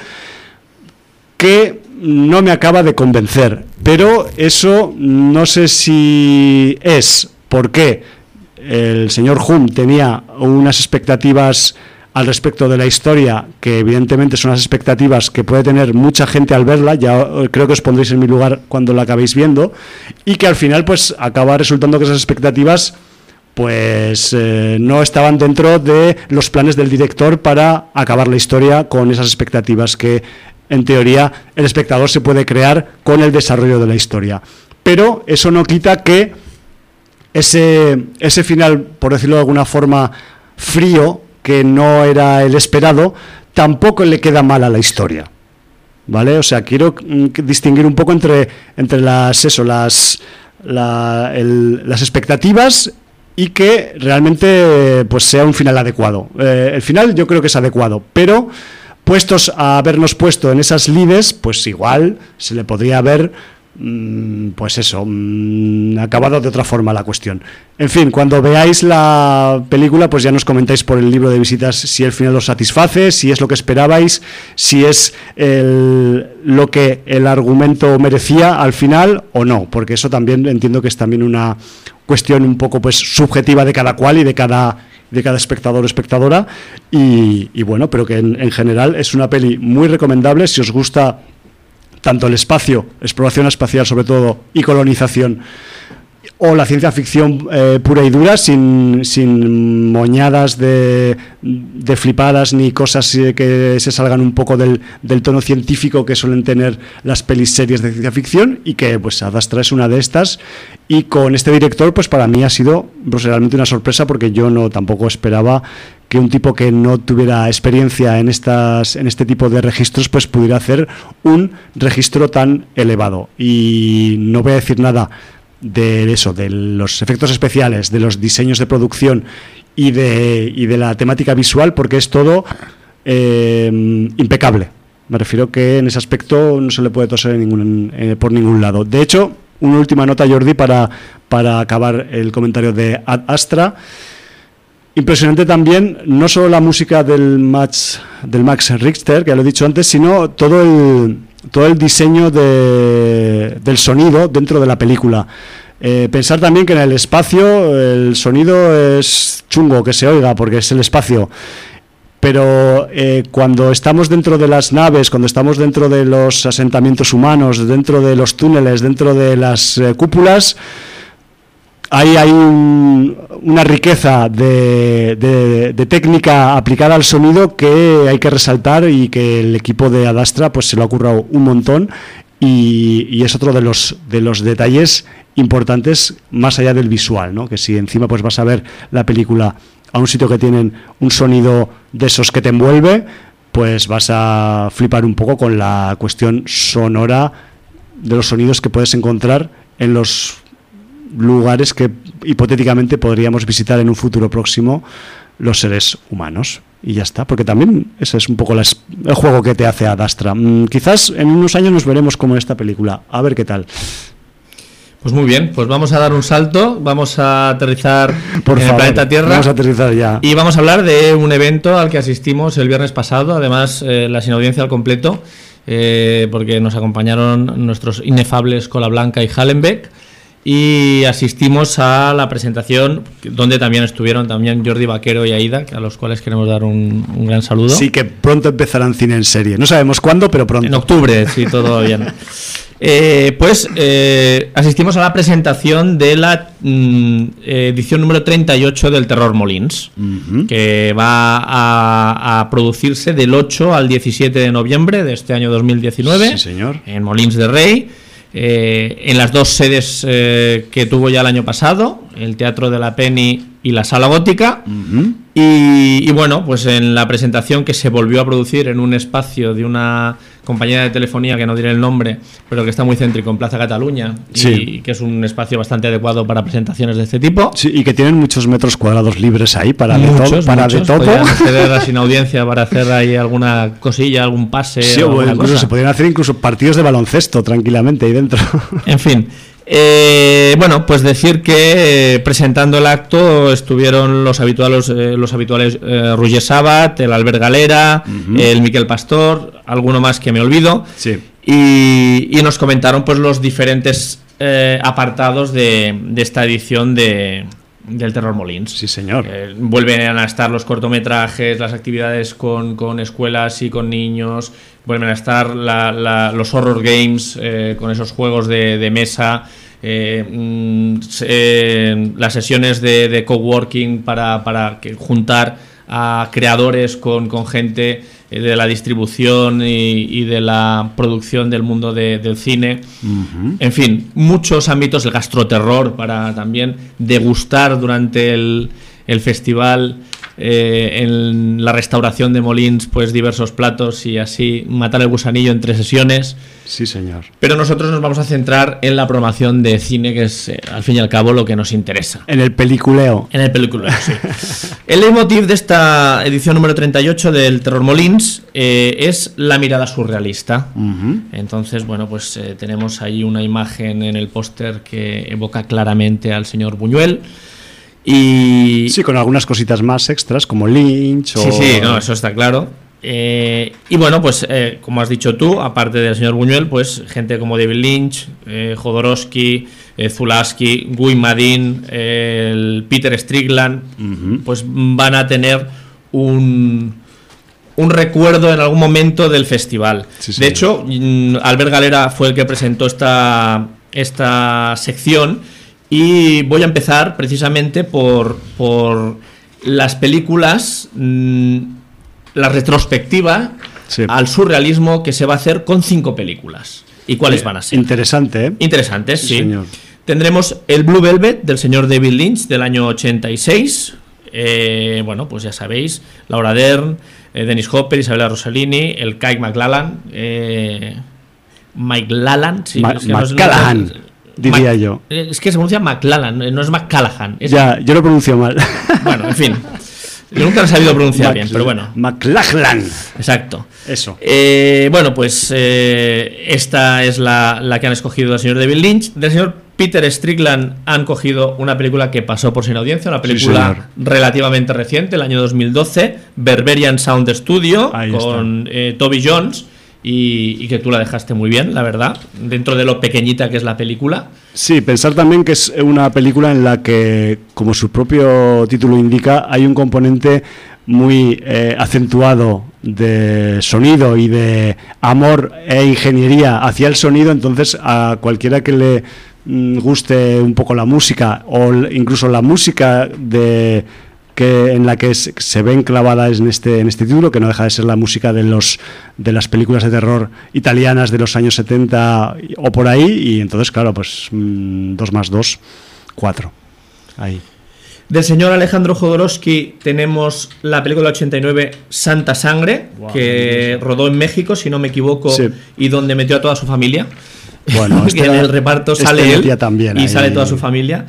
que no me acaba de convencer. Pero eso no sé si es porque el señor Hume tenía unas expectativas al respecto de la historia, que evidentemente son las expectativas que puede tener mucha gente al verla, ya creo que os pondréis en mi lugar cuando la acabéis viendo, y que al final pues acaba resultando que esas expectativas pues eh, no estaban dentro de los planes del director para acabar la historia con esas expectativas que en teoría el espectador se puede crear con el desarrollo de la historia. Pero eso no quita que ese, ese final, por decirlo de alguna forma, frío, que no era el esperado, tampoco le queda mal a la historia. ¿Vale? O sea, quiero mm, distinguir un poco entre, entre las, eso, las, las expectativas y que realmente pues sea un final adecuado. Eh, el final yo creo que es adecuado, pero puestos a habernos puesto en esas lides, pues igual se le podría haber pues eso, mm, acabado de otra forma la cuestión. En fin, cuando veáis la película, pues ya nos comentáis por el libro de visitas si el final os satisface, si es lo que esperabais, si es lo que el argumento merecía al final o no, porque eso también entiendo que es también una cuestión un poco pues subjetiva de cada cual y de cada de cada espectador o espectadora y, bueno, pero que en general es una peli muy recomendable si os gusta tanto el espacio, exploración espacial sobre todo, y colonización, o la ciencia ficción eh, pura y dura, sin, sin moñadas de, de, flipadas ni cosas eh, que se salgan un poco del, del, tono científico que suelen tener las pelis series de ciencia ficción, y que pues Adastra es una de estas. Y con este director, pues para mí ha sido pues, realmente una sorpresa porque yo no tampoco esperaba que un tipo que no tuviera experiencia en estas en este tipo de registros pues pudiera hacer un registro tan elevado. Y no voy a decir nada de eso de los efectos especiales de los diseños de producción y de, y de la temática visual porque es todo eh, impecable. Me refiero que en ese aspecto no se le puede toser ningún, eh, por ningún lado. De hecho una última nota Jordi para, para acabar el comentario de Ad Astra Impresionante también, no solo la música del Max, del Max Richter, que ya lo he dicho antes, sino todo el, todo el diseño de, del sonido dentro de la película. Eh, pensar también que en el espacio el sonido es chungo que se oiga porque es el espacio. Pero eh, cuando estamos dentro de las naves, cuando estamos dentro de los asentamientos humanos, dentro de los túneles, dentro de las eh, cúpulas, hay una riqueza de, técnica aplicada al sonido que hay que resaltar y que el equipo de Adastra pues se lo ha currado un montón y, es otro de los, de los detalles importantes más allá del visual, ¿no? que si encima pues vas a ver la película a un sitio que tienen un sonido de esos que te envuelve, pues vas a flipar un poco con la cuestión sonora de los sonidos que puedes encontrar en los lugares que hipotéticamente podríamos visitar en un futuro próximo los seres humanos. Y ya está, porque también ese es un poco el juego que te hace Adastra. Mm, quizás en unos años nos veremos como en esta película. A ver qué tal. Pues muy bien, pues vamos a dar un salto, vamos a aterrizar [laughs] Por en el planeta Tierra. Vamos a aterrizar ya. Y vamos a hablar de un evento al que asistimos el viernes pasado, además eh, la sin audiencia al completo, eh, porque nos acompañaron nuestros inefables Cola Blanca y Hallenbeck y asistimos a la presentación donde también estuvieron también Jordi Vaquero y Aida, a los cuales queremos dar un, gran saludo. Sí, que pronto empezarán cine en serie. No sabemos cuándo, pero pronto. En octubre, sí, todo bien. Eh, pues eh, asistimos a la presentación de la mm, edición número 38 del Terror Molins, que va a, a, producirse del 8 al 17 de noviembre de este año 2019 sí, señor. en Molins de Rey. Eh, en las dos sedes eh, que tuvo ya el año pasado, el Teatro de la Penny y la Sala Gótica. y, bueno, pues en la presentación que se volvió a producir en un espacio de una compañía de telefonía que no diré el nombre, pero que está muy céntrico en Plaza Cataluña y que es un espacio bastante adecuado para presentaciones de este tipo. Sí, y que tienen muchos metros cuadrados libres ahí para de todo. Para de todo. acceder [laughs] sin audiencia para hacer ahí alguna cosilla, algún pase. Sí, o incluso se podrían hacer incluso partidos de baloncesto tranquilamente ahí dentro. En fin. Eh, bueno, pues decir que eh, presentando el acto estuvieron los habituales, eh, los habituales eh, Roger Sabat, el Albert Galera, el Miquel Pastor, alguno más que me olvido. Sí. Y, y nos comentaron pues los diferentes eh, apartados de, de esta edición de, del Terror Molins. Sí, señor. Eh, vuelven a estar los cortometrajes, las actividades con, con escuelas y con niños, vuelven a estar la- la- los horror games eh, con esos juegos de, de mesa, eh, mm, las sesiones de, de coworking para, para que- juntar a creadores con, con gente de la distribución y, y de la producción del mundo de- del cine. En fin, muchos ámbitos, el gastroterror para también degustar durante el, el festival eh, en la restauración de Molins, pues diversos platos y así matar el gusanillo entre sesiones. Sí, señor. Pero nosotros nos vamos a centrar en la promoción de cine, que es eh, al fin y al cabo lo que nos interesa. En el peliculeo. En el película, sí. [laughs] El leitmotiv de esta edición número 38 del Terror Molins eh, es la mirada surrealista. Entonces, bueno, pues tenemos ahí una imagen en el póster que evoca claramente al señor Buñuel. Y. Sí, con algunas cositas más extras, como Lynch o... Sí, sí, no, eso está claro. Eh, y bueno, pues eh, como has dicho tú, aparte del señor Buñuel, pues gente como David Lynch, eh, Jodorowsky, eh, Zulaski, Guy Madin, el Peter Strickland, pues van a tener un, un recuerdo en algún momento del festival. Sí, de hecho, mm, Albert Galera fue el que presentó esta, esta sección y voy a empezar precisamente por, por las películas, mm, la retrospectiva Sí. al surrealismo que se va a hacer con cinco películas. ¿Y cuáles van a ser? Interesante, ¿eh? Interesantes, Sí, sí. señor. Tendremos el Blue Velvet del señor David Lynch del año 86. Eh, bueno, pues ya sabéis, Laura Dern, eh, Dennis Hopper, Isabella Rossellini, el Kyle McLallan, eh, Mike Lallan, sí, Ma- no no diría Mac- yo. eh, Es que se pronuncia McLallan, eh, no es McCallaghan. es- Ya, yo lo pronuncio mal. [laughs] Bueno, en fin. Yo nunca lo he sabido pronunciar bien, pero bueno. McLachlan. Exacto. Eso. Eh, bueno, pues eh, esta es la, la que han escogido del señor David Lynch. Del señor Peter Strickland han cogido una película que pasó por sin audiencia, una película relativamente reciente, el año 2012, Berberian Sound Studio, Ahí con eh, Toby Jones, y, que tú la dejaste muy bien, la verdad, dentro de lo pequeñita que es la película. Sí, pensar también que es una película en la que, como su propio título indica, hay un componente muy eh, acentuado de sonido y de amor e ingeniería hacia el sonido, entonces a cualquiera que le mm, guste un poco la música o incluso la música de que en la que se, ve enclavada en este en este título que no deja de ser la música de los de las películas de terror italianas de los años 70 o por ahí y entonces claro pues mm, dos más dos cuatro ahí Del señor Alejandro Jodorowsky tenemos la película 89 Santa Sangre, que rodó en México, si no me equivoco, Sí. y donde metió a toda su familia. Bueno, este [laughs] Que en el reparto este sale él también y ahí. sale toda su familia.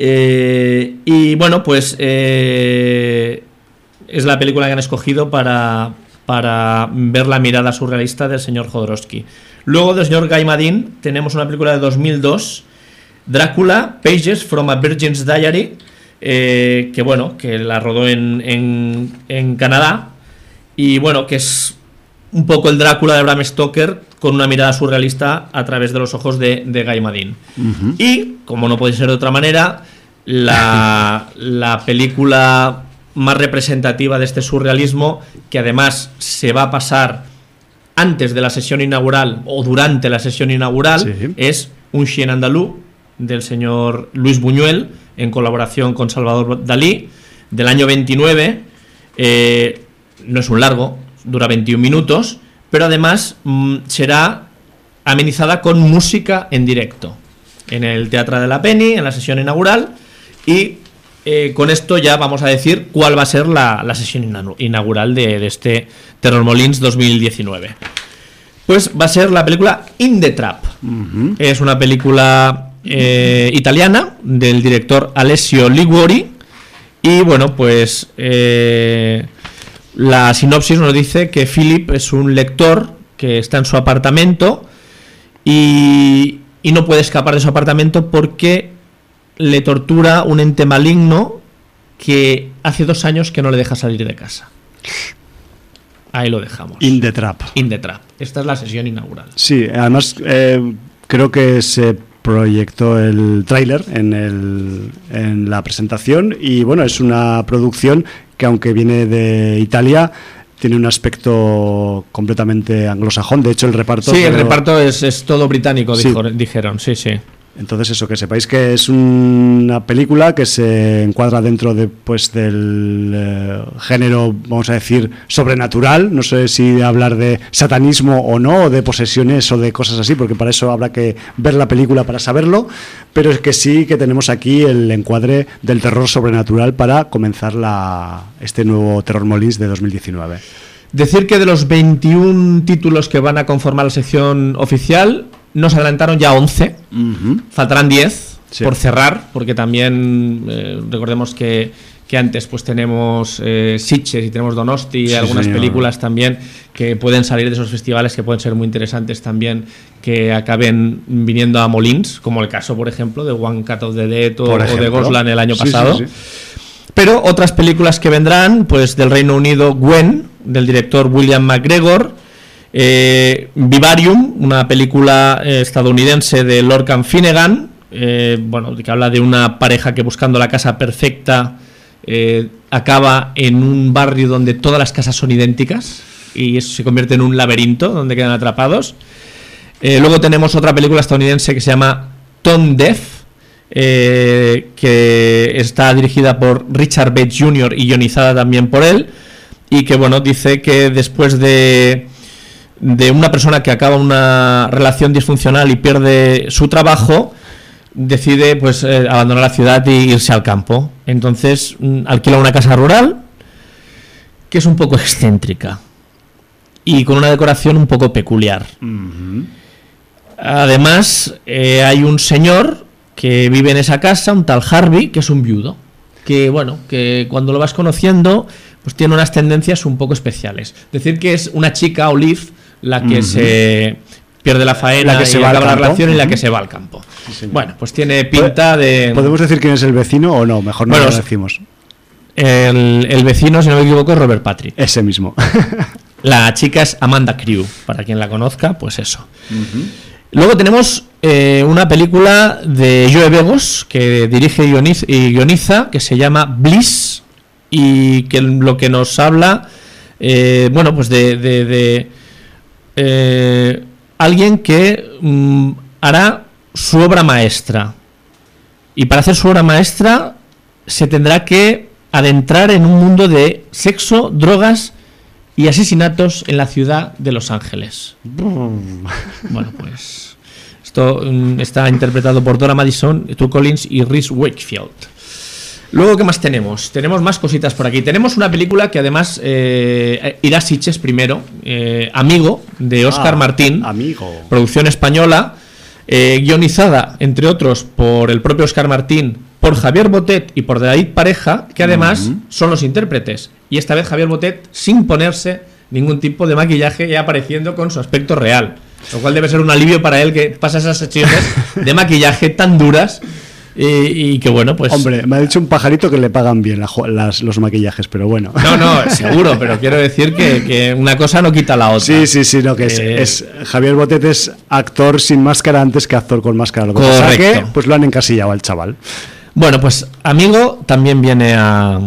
Eh, y bueno, pues eh, es la película que han escogido para, para ver la mirada surrealista del señor Jodorowsky. Luego del señor Guy Madin tenemos una película de 2002, Drácula, Pages from a Virgin's Diary, eh, que bueno, que la rodó en, en, en Canadá y bueno, que es un poco el Drácula de Bram Stoker con una mirada surrealista a través de los ojos de, de Guy Madin. Y, como no puede ser de otra manera, la, la película más representativa de este surrealismo, que además se va a pasar antes de la sesión inaugural o durante la sesión inaugural, Sí. es Un chien andalú del señor Luis Buñuel en colaboración con Salvador Dalí del año 29. Eh, no es un largo, dura 21 minutos, pero además mm, será amenizada con música en directo en el Teatro de la Penny, en la sesión inaugural. Y eh, con esto ya vamos a decir cuál va a ser la, la sesión ina- inaugural de, de este Terror Molins 2019. Pues va a ser la película In the Trap. Es una película eh, italiana del director Alessio Liguori. Y bueno, pues eh, la sinopsis nos dice que Philip es un lector que está en su apartamento y y no puede escapar de su apartamento porque le tortura un ente maligno que hace dos años que no le deja salir de casa. Ahí lo dejamos. In the Trap. In the Trap. Esta es la sesión inaugural. Sí, además eh, creo que se proyectó el tráiler en, el- en la presentación y bueno, es una producción que aunque viene de Italia, tiene un aspecto completamente anglosajón. De hecho, el reparto... Sí, el reparto es, es todo británico, Sí. dijo- dijeron. Sí, sí. Entonces eso, que sepáis que es una película que se encuadra dentro de, pues, del eh, género, vamos a decir, sobrenatural. No sé si hablar de satanismo o no, de posesiones o de cosas así, porque para eso habrá que ver la película para saberlo. Pero es que sí que tenemos aquí el encuadre del terror sobrenatural para comenzar la, este nuevo Terror Molins de 2019. Decir que de los 21 títulos que van a conformar la sección oficial, nos adelantaron ya 11. Faltarán 10 Sí. por cerrar, porque también eh, recordemos que, que antes pues tenemos eh, Sitges y tenemos Donosti y Sí, algunas señor. películas también que pueden salir de esos festivales que pueden ser muy interesantes también que acaben viniendo a Molins, como el caso, por ejemplo, de One Cut of the Dead o, de. Goslan el año pasado. sí. Pero otras películas que vendrán, pues del Reino Unido, Gwen, del director William McGregor, eh, Vivarium, una película eh, estadounidense de Lorcan Finnegan, eh, bueno, que habla de una pareja que buscando la casa perfecta acaba en un barrio donde todas las casas son idénticas y eso se convierte en un laberinto donde quedan atrapados. Luego tenemos otra película estadounidense que se llama Tone Deaf, eh, que está dirigida por Richard Bates Jr. y guionizada también por él, y que bueno, dice que después de, de una persona que acaba una relación disfuncional y pierde su trabajo, decide pues eh, abandonar la ciudad y irse al campo. Entonces mm, alquila una casa rural que es un poco excéntrica y con una decoración un poco peculiar. Además, eh, hay un señor que vive en esa casa, un tal Harvey, que es un viudo. Que bueno, que cuando lo vas conociendo, pues tiene unas tendencias un poco especiales. Decir que es una chica, Olive, la que se pierde la faena La que y se va acaba la relación y la que se va al campo. bueno, pues tiene pinta de. ¿Podemos decir quién es el vecino o no? Mejor no Bueno, lo decimos. El, el vecino, si no me equivoco, es Robert Patrick. Ese mismo. [laughs] La chica es Amanda Crew, para quien la conozca, pues eso. Luego tenemos eh, una película de Joe Begos, que dirige y guioniza, que se llama Bliss, y que lo que nos habla, eh, bueno, pues de, de- de, eh, alguien que mm, hará su obra maestra. Y para hacer su obra maestra se tendrá que adentrar en un mundo de sexo, drogas y asesinatos en la ciudad de Los Ángeles. Bueno, pues esto mm, está interpretado por Dora Madison, Stu Collins y Reese Wakefield. Luego, ¿qué más tenemos? Tenemos más cositas por aquí. Tenemos una película que además eh, irá a Sitges primero, eh, Amigo, de Oscar Ah, Martín, Amigo. producción española, eh, guionizada, entre otros, por el propio Oscar Martín, por Javier Botet y por David Pareja, que además son los intérpretes. Y esta vez Javier Botet sin ponerse ningún tipo de maquillaje y apareciendo con su aspecto real. Lo cual debe ser un alivio para él que pasa esas sesiones [laughs] de maquillaje tan duras y, y que bueno, pues... Hombre, me ha dicho un pajarito que le pagan bien la las- los maquillajes, pero bueno. No, no, [laughs] seguro, pero quiero decir que, que una cosa no quita la otra. Sí, sí, sí, no, que es, Eh, es- Javier Botet es actor sin máscara antes que actor con máscara. Lo que pasa Correcto. que pues lo han encasillado al chaval. Bueno, pues Amigo también viene a,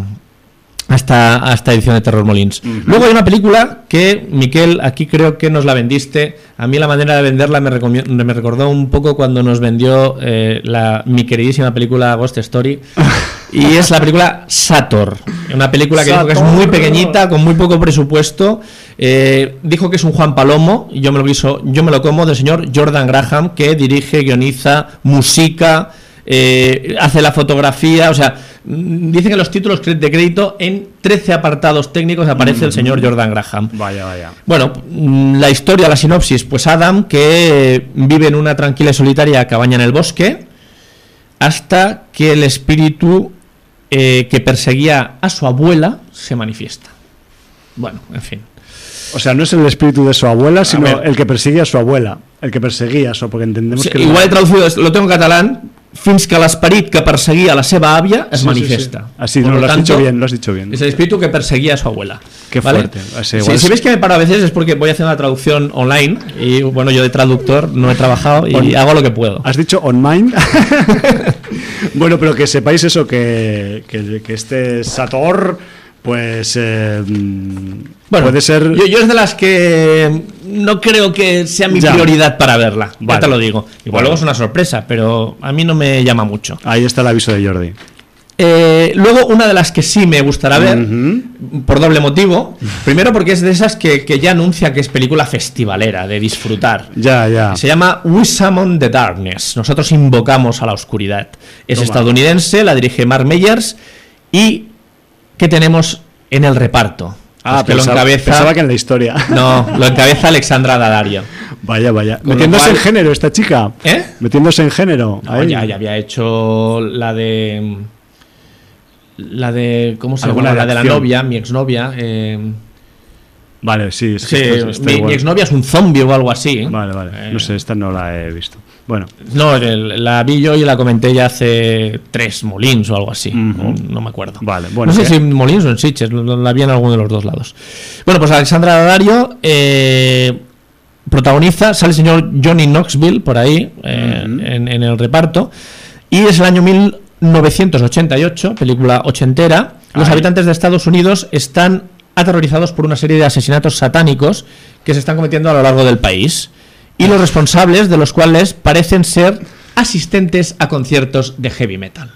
a esta, a esta edición de Terror Molins. Luego hay una película que, Miquel, aquí creo que nos la vendiste. A mí la manera de venderla me, me recordó un poco cuando nos vendió eh, la, mi queridísima película Ghost Story. [laughs] Y es la película Sator. Una película que dijo que es muy pequeñita, con muy poco presupuesto. Eh, dijo que es un Juan Palomo, yo me lo quiso, yo me lo como, del señor Jordan Graham, que dirige, guioniza, musica, eh, hace la fotografía, o sea, mm, dice que los títulos de crédito en 13 apartados técnicos aparece el señor Jordan Graham. Vaya, vaya. Bueno, mm, la historia, la sinopsis, pues Adam, que vive en una tranquila y solitaria cabaña en el bosque, hasta que el espíritu eh, que perseguía a su abuela se manifiesta. Bueno, en fin. O sea, no es el espíritu de su abuela, sino el que persigue a su abuela. El que perseguía su porque entendemos Sí, que... igual he traducido, lo tengo en catalán, fins que l'esperit que perseguia la seva àvia es Sí, sí. Así, Por no, lo has tanto, dicho bien, lo has dicho bien. Es el espíritu que perseguía a su abuela. Qué fuerte. Igual si es- veis que me paro a veces es porque voy haciendo la traducción online y bueno, yo de traductor no he trabajado y On- hago lo que puedo. ¿Has dicho on mine? [laughs] bueno, pero que sepáis eso, que, que, que este Sator, pues eh, mm, Bueno, puede ser... Yo, yo es de las que no creo que sea mi Ya. prioridad para verla. Ya Vale. te lo digo. Igual Vale. luego es una sorpresa, pero a mí no me llama mucho. Ahí está el aviso de Jordi. Eh, luego, una de las que sí me gustará ver, por doble motivo. Primero, porque es de esas que, que ya anuncia que es película festivalera, de disfrutar. Ya, ya. Se llama We Summon the Darkness. Nosotros invocamos a la oscuridad. Es Toma. estadounidense, la dirige Mark Meyers. ¿Y qué tenemos en el reparto? Ah, Pues que lo pensaba, encabeza. pensaba que en la historia. [laughs] No, lo encabeza Alexandra Daddario. Vaya, vaya. Con lo Metiéndose cual- en género esta chica. ¿Eh? Metiéndose en género. No, ya, ya había hecho la de. La de. ¿Cómo se llama? La de la novia, mi exnovia. Eh, Vale, sí. es que sí, esto- mi, mi exnovia es un zombie o algo así. Vale, vale. Eh, No sé, esta no la he visto. Bueno, No, la vi yo y la comenté ya hace tres Molins o algo así. No me acuerdo. Vale, bueno, No sé si en Molins o en Sitges, la vi en alguno de los dos lados. Bueno, pues Alexandra Daddario eh, protagoniza, sale el señor Johnny Knoxville por ahí eh, en, en el reparto. Y es el año 1988, película ochentera. Los Ay. habitantes de Estados Unidos están aterrorizados por una serie de asesinatos satánicos que se están cometiendo a lo largo del país. Y los responsables de los cuales parecen ser asistentes a conciertos de heavy metal.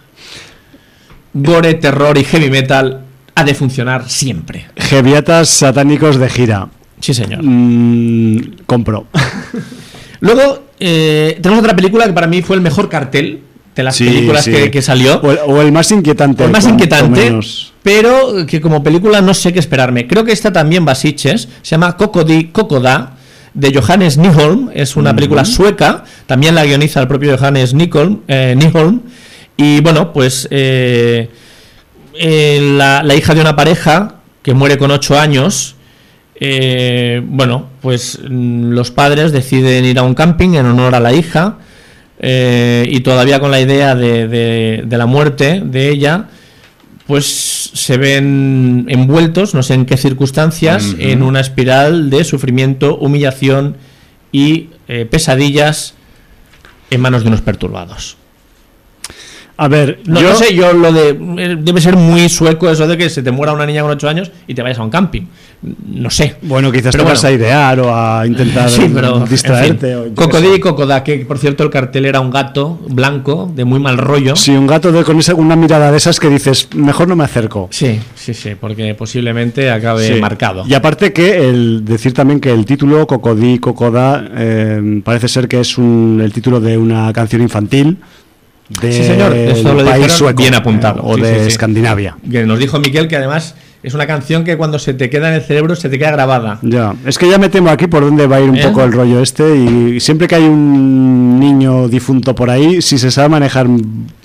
Gore, terror y heavy metal ha de funcionar siempre. Geviatas satánicos de gira. Sí, señor. Mm, compro. [laughs] Luego eh, tenemos otra película que para mí fue el mejor cartel de las Sí, películas sí. Que, que salió. O el, o el más inquietante. el más inquietante, pero que como película no sé qué esperarme. Creo que esta también Sitges, se llama Cocody Cocoda, de Johannes Nyholm, es una película sueca, también la guioniza el propio Johannes Nyholm, eh, Nyholm, y bueno, pues eh, eh, la, la hija de una pareja que muere con ocho años, eh, bueno, pues mm, los padres deciden ir a un camping en honor a la hija y todavía con la idea de, de- de la muerte de ella, pues se ven envueltos, no sé en qué circunstancias, en una espiral de sufrimiento, humillación y eh, pesadillas en manos de unos perturbados. A ver, No, yo, no sé, yo lo de. eh, Debe ser muy sueco eso de que se te muera una niña con 8 años y te vayas a un camping. No sé. Bueno, quizás Pero te vas a idear o a intentar [laughs] Sí, pero. en distraerte. fin. o Cocodí y Cocoda, que por cierto el cartel era un gato blanco de muy mal rollo. Si un gato de, con esa, una mirada de esas que dices, mejor no me acerco. Sí, sí, sí, porque posiblemente acabe Sí. marcado. Y aparte que el decir también que el título Cocodí Cocoda eh, parece ser que es un, el título de una canción infantil de Sí, señor, eso lo país sueco bien apuntado. eh, o Sí, de sí. Escandinavia. Que nos dijo Miquel que además es una canción que cuando se te queda en el cerebro se te queda grabada. Ya, es que ya me temo aquí por dónde va a ir un ¿Eh? poco el rollo este y siempre que hay un niño difunto por ahí, si se sabe manejar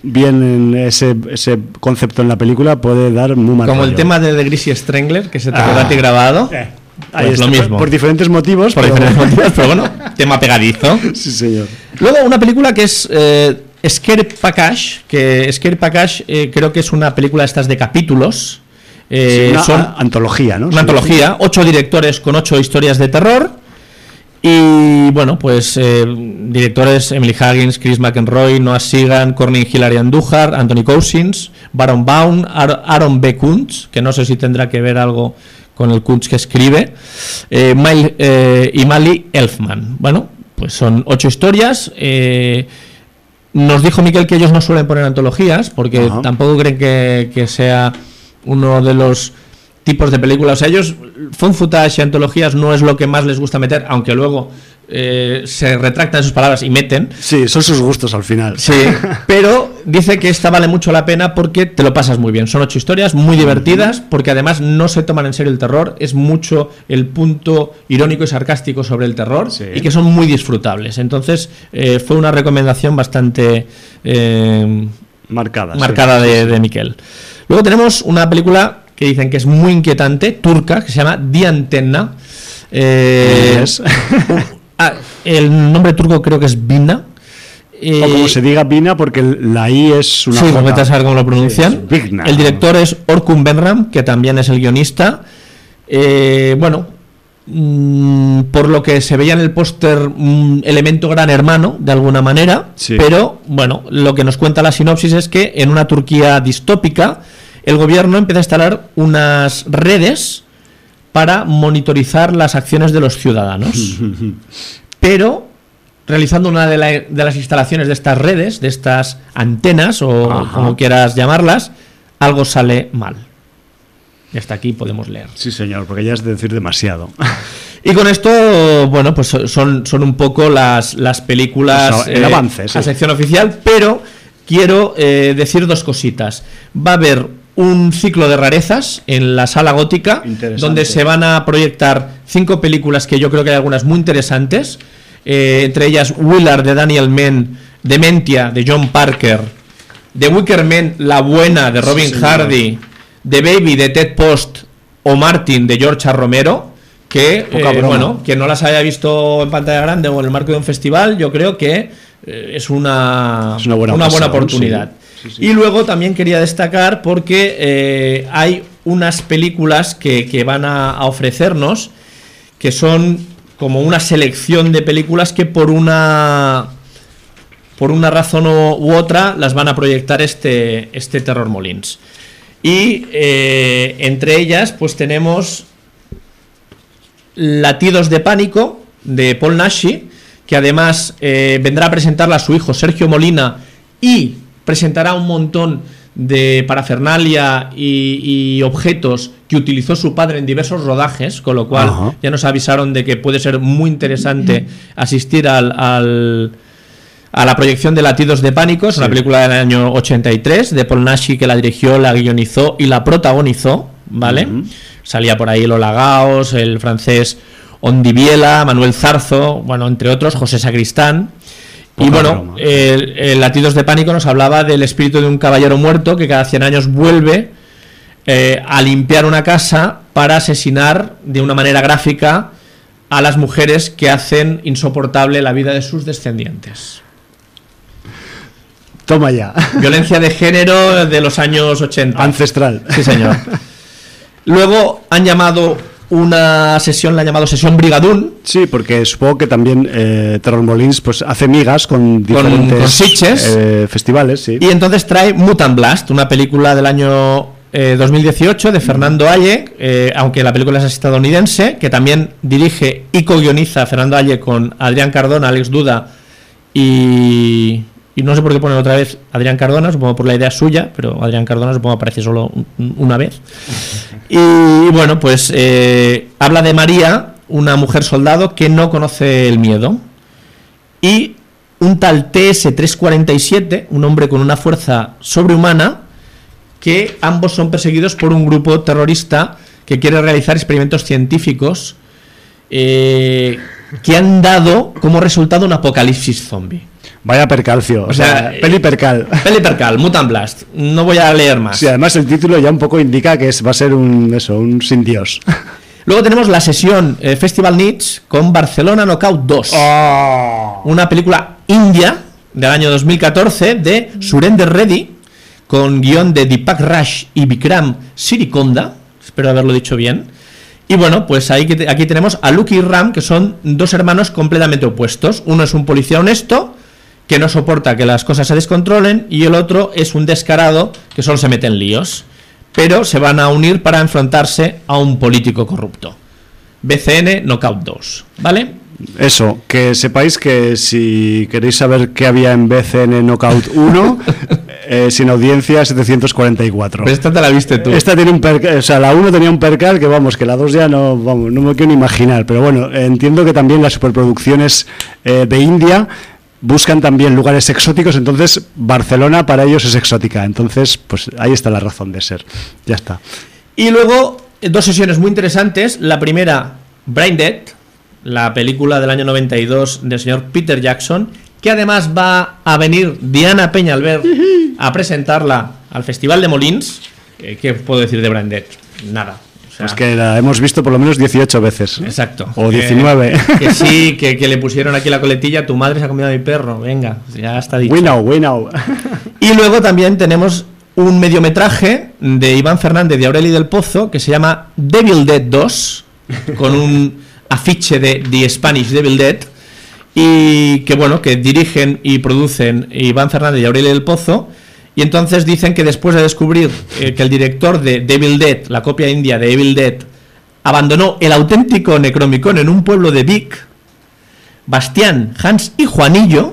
bien en ese, ese concepto en la película puede dar muy mal Como el tema de The Greasy Strangler, que se te Ah. queda a ti grabado. Eh, Pues lo mismo. Por diferentes motivos. Por pero- diferentes [laughs] motivos, pero bueno, tema pegadizo. Sí, señor. Luego una película que es eh, Scare Package, que Scare Package eh, creo que es una película de estas de capítulos. Eh, Sí, una son antología, ¿no? una antología, ocho directores con ocho historias de terror. Y bueno, pues eh, directores Emily Huggins, Chris McEnroy, Noah Segan, Corning Hilary Andújar, Anthony Cousins, Baron Baum, Ar- Aaron B. Kuntz, que no sé si tendrá que ver algo con el Kuntz que escribe, eh, Mile- eh, y Mali Elfman. Bueno, pues son ocho historias. eh, nos dijo Miquel que ellos no suelen poner antologías, porque Ajá. tampoco creen que, que sea uno de los tipos de películas. O sea, ellos, fun footage y antologías no es lo que más les gusta meter, aunque luego eh, se retractan sus palabras y meten. Sí, son sus gustos al final. Sí, [laughs] pero dice que esta vale mucho la pena porque te lo pasas muy bien. Son ocho historias muy divertidas porque además no se toman en serio el terror. Es mucho el punto irónico y sarcástico sobre el terror Sí. y que son muy disfrutables. Entonces eh, fue una recomendación bastante eh, Marcada. sí. marcada de, de Miquel. Luego tenemos una película que dicen que es muy inquietante, turca, que se llama Die Antenna. Eh, [laughs] ah, el nombre turco creo que es O como se diga Vina, porque la I es una Sí, a saber cómo lo pronuncian. Sí, el director es Orkun Benram, que también es el guionista. Eh, bueno, mm, por lo que se veía en el póster, un elemento gran hermano, de alguna manera. Sí. Pero, bueno, lo que nos cuenta la sinopsis es que en una Turquía distópica, el gobierno empieza a instalar unas redes para monitorizar las acciones de los ciudadanos. [laughs] pero realizando una de, la- de las instalaciones de estas redes, de estas antenas o Ajá. como quieras llamarlas, algo sale mal. Y hasta aquí podemos leer. Sí, señor, porque ya es decir demasiado. [laughs] Y con esto, bueno, pues son, son un poco las, las películas, O sea, el avance, sí. a sección oficial, pero quiero eh, decir dos cositas. Va a haber un ciclo de rarezas en la sala gótica, donde se van a proyectar cinco películas que yo creo que hay algunas muy interesantes, eh, entre ellas Willard de Daniel Mann, Dementia de John Parker, The Wicker Man, La Buena de Robin. Hardy, The Baby de Ted Post o Martin de George A. Romero, que, eh, bueno, quien no las haya visto en pantalla grande o en el marco de un festival, yo creo que eh, es una, Es una buena ocasión, oportunidad. sí. Sí, sí. Y luego también quería destacar porque hay unas películas que, que van a, a ofrecernos que son como una selección de películas que por una por una razón u otra las van a proyectar este, este Terror Molins. Y eh, entre ellas, pues tenemos Latidos de Pánico de Paul Nashi, que además eh, vendrá a presentarla a su hijo Sergio Molina y presentará un montón de parafernalia y, y objetos que utilizó su padre en diversos rodajes, con lo cual Ajá. ya nos avisaron de que puede ser muy interesante asistir al, al- a la proyección de Latidos de Pánico, es una película del año 83 de Paul Nashi que la dirigió, la guionizó y la protagonizó, ¿vale? Salía por ahí Lola Gaos, el francés Ondiviela, Manuel Zarzo, bueno, entre otros, José Sacristán. Y bueno, el Latidos de Pánico nos hablaba del espíritu de un caballero muerto que cada 100 años vuelve eh, a limpiar una casa para asesinar de una manera gráfica a las mujeres que hacen insoportable la vida de sus descendientes. Toma ya. [laughs] Violencia de género de los años 80. Ancestral. Sí, señor. [laughs] Luego han llamado una sesión, la han llamado sesión Brigadún, Sí, porque supongo que también eh, Terror Molins pues, hace migas con diferentes con Sitges. eh, festivales. Sí. y entonces trae Mutant Blast, una película del año eh, 2018 de Fernando Aye, eh, aunque la película es estadounidense, que también dirige y co-guioniza Fernando Aye con Adrián Cardona, Alex Duda y, y no sé por qué ponen otra vez Adrián Cardona, supongo por la idea suya, pero Adrián Cardona supongo aparece solo un- una vez. [laughs] Y bueno, pues eh, habla de María, una mujer soldado que no conoce el miedo. Y un tal TS-347, un hombre con una fuerza sobrehumana, que ambos son perseguidos por un grupo terrorista que quiere realizar experimentos científicos eh, que han dado como resultado un apocalipsis zombie. Vaya percalcio. O, O sea, sea, peli percal. Peli Percal, Mutant Blast. No voy a leer más. Sí, además el título ya un poco indica que es, va a ser un eso, un sin Dios. [laughs] Luego tenemos la sesión eh, Festival Niche con Barcelona Knockout 2. Una película india del año 2014 de Surender Reddy con guion de Deepak Rush y Vikram Sirikonda. Espero haberlo dicho bien. Y bueno, pues ahí aquí tenemos a Lucky y Ram, que son dos hermanos completamente opuestos. Uno es un policía honesto, que no soporta que las cosas se descontrolen, y el otro es un descarado, que solo se mete en líos. Pero se van a unir para enfrentarse a un político corrupto. BCN Knockout 2, ¿vale? Eso, que sepáis que si queréis saber qué había en BCN Knockout 1, [laughs] eh, sin audiencia 744. Pues esta te la viste tú. Esta tiene un percal, o sea, la 1 tenía un percal que vamos, que la 2 ya no, vamos, no me quiero ni imaginar, pero bueno, entiendo que también las superproducciones eh, de India buscan también lugares exóticos, entonces Barcelona para ellos es exótica, entonces pues ahí está la razón de ser. Ya está. Y luego, eh, dos sesiones muy interesantes. La primera, Brain Dead, la película del año 92 del señor Peter Jackson, que además va a venir Diana Peñalver a presentarla al Festival de Molins. Eh, ¿Qué puedo decir de Brain Dead? Nada. Sea, Es que la hemos visto por lo menos 18 veces. Exacto. O Que- 19. Que, sí, [laughs] que, que le pusieron aquí la coletilla, tu madre se ha comido a mi perro. Venga, ya está dicho. We know, we know. [laughs] Y luego también tenemos un mediometraje de Iván Fernández de Aureli del Pozo que se llama Devil Dead 2, con un afiche de The Spanish Devil Dead. Y que bueno, que dirigen y producen Iván Fernández y Aureli del Pozo. Y entonces dicen que después de descubrir eh, que el director de Devil Dead, la copia india de Evil Dead, abandonó el auténtico Necromicon en un pueblo de Vic, Bastián, Hans y Juanillo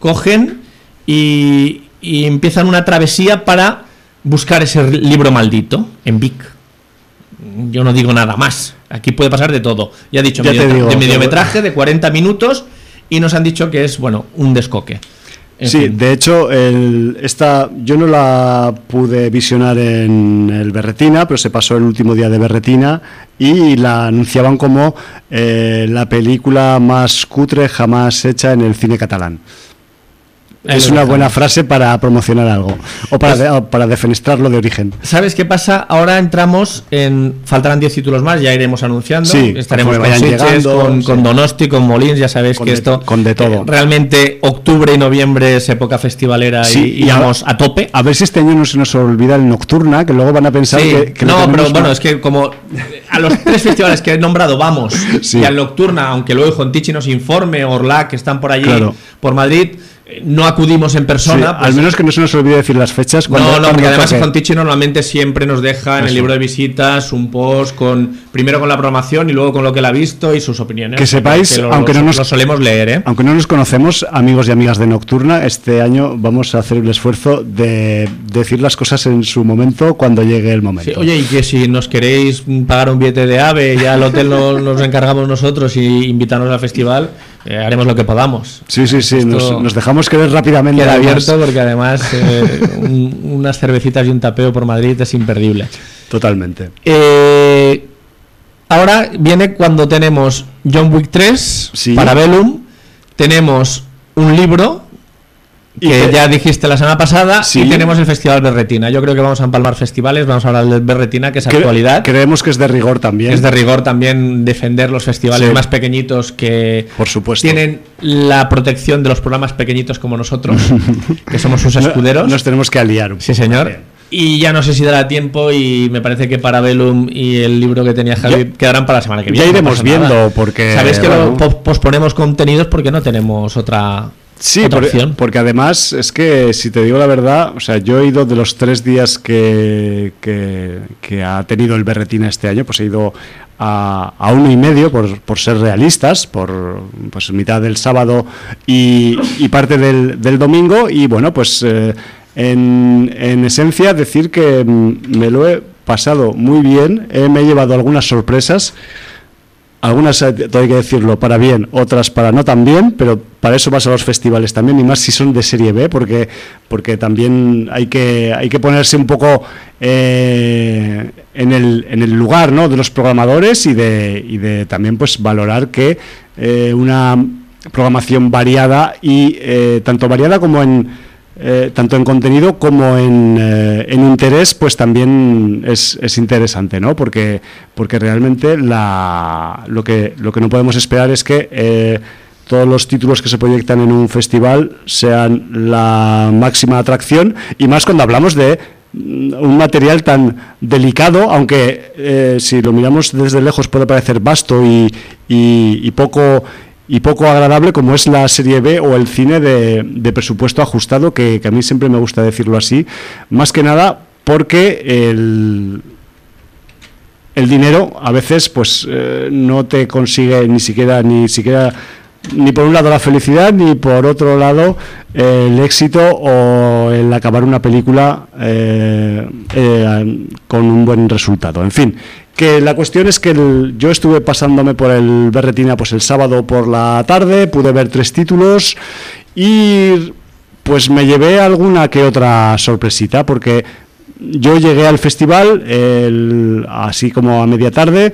cogen y, y empiezan una travesía para buscar ese libro maldito en Vic. Yo no digo nada más. Aquí puede pasar de todo. Ya he dicho, Ya te medio- digo, de mediometraje de 40 minutos y nos han dicho que es, bueno, un descoque. En Sí, fin. de hecho, el, esta, yo no la pude visionar en el Berretina, pero se pasó el último día de Berretina y la anunciaban como eh, la película más cutre jamás hecha en el cine catalán. Es una buena frase para promocionar algo o para, Pues- de- o para defenestrarlo de origen. ¿Sabes qué pasa? Ahora entramos en. Faltarán 10 títulos más, ya iremos anunciando. Sí, Estaremos con Sitges, llegando, con, Donosti, con Molins. Ya sabéis que de- esto. con de todo. eh, realmente, octubre y noviembre es época festivalera Sí, y, y y a- vamos a tope. A ver si este año no se nos olvida el Nocturna, que luego van a pensar Sí, que, que no, pero bueno, es que como a los tres [laughs] festivales que he nombrado vamos, y al Nocturna, aunque luego Jontichi nos informe, Orlac, que están por allí, Claro. por Madrid, no acudimos en Sí, persona. pues- al menos que no se nos olvide decir las fechas. Cuando, no, no, porque además normalmente siempre nos deja en el libro de visitas un post con primero con la programación y luego con lo que él ha visto y sus opiniones. Que sepáis, lo, aunque no nos- lo solemos leer, ¿eh? Aunque no nos conocemos, amigos y amigas de Nocturna, este año vamos a hacer el esfuerzo de decir las cosas en su momento cuando llegue el momento. Sí, oye, y que si nos queréis pagar un billete de AVE, ya al hotel lo- nos encargamos nosotros y invitarnos al festival, eh, haremos lo que podamos. sí, sí, sí, nos, nos dejamos querer rápidamente. Queda abierto porque además eh, un- unas cervecitas y un tapeo por Madrid es imperdible. Totalmente. Eh, ahora viene cuando tenemos John Wick 3 Sí. para Bellum, tenemos un libro Y que que- ya dijiste la semana pasada Sí. y tenemos el Festival Berretina. Yo creo que vamos a empalmar festivales, vamos a hablar del Berretina, que es Cre- actualidad. Creemos que es de rigor también. Es de rigor también defender los festivales Sí. más pequeñitos que Por supuesto. tienen la protección de los programas pequeñitos como nosotros, [laughs] que somos sus escuderos. Nos tenemos que aliar. Sí, señor. Y ya no sé si dará tiempo y me parece que para Bellum y el libro que tenía Javi Ya- quedarán para la semana que ya viene. no iremos viendo, porque, Sabéis que bueno. lo po- posponemos contenidos porque no tenemos otra, Sí, porque además es que, si te digo la verdad, o sea, yo he ido de los tres días que, que, que ha tenido el Berretina este año, pues he ido a, a uno y medio, por, por ser realistas, por pues mitad del sábado y, y parte del, del domingo, y bueno, pues eh, en, en esencia decir que mm, me lo he pasado muy bien, eh, me he llevado algunas sorpresas. Algunas, todo hay que decirlo, para bien, otras para no tan bien, pero para eso vas a los festivales también, y más si son de serie B, porque, porque también hay que, hay que ponerse un poco eh, en, el, en el lugar ¿no? de los programadores y de, y de también pues valorar que eh, una programación variada y eh, tanto variada como en eh, tanto en contenido como en, eh, en interés, pues también es, es interesante, ¿no? Porque, porque realmente la, lo, que, lo que no podemos esperar es que eh, todos los títulos que se proyectan en un festival sean la máxima atracción y más cuando hablamos de mm, un material tan delicado, aunque eh, si lo miramos desde lejos puede parecer vasto y, y- y poco y poco agradable como es la serie B o el cine de, de presupuesto ajustado, que, a mí siempre me gusta decirlo así, más que nada porque el, el dinero a veces pues eh, no te consigue ni siquiera ni siquiera ni por un lado la felicidad ni por otro lado eh, el éxito o el acabar una película eh, eh, con un buen resultado. En fin que la cuestión es que yo estuve pasándome por el Berretina pues el sábado por la tarde pude ver tres títulos y pues me llevé alguna que otra sorpresita porque yo llegué al festival así como a media tarde,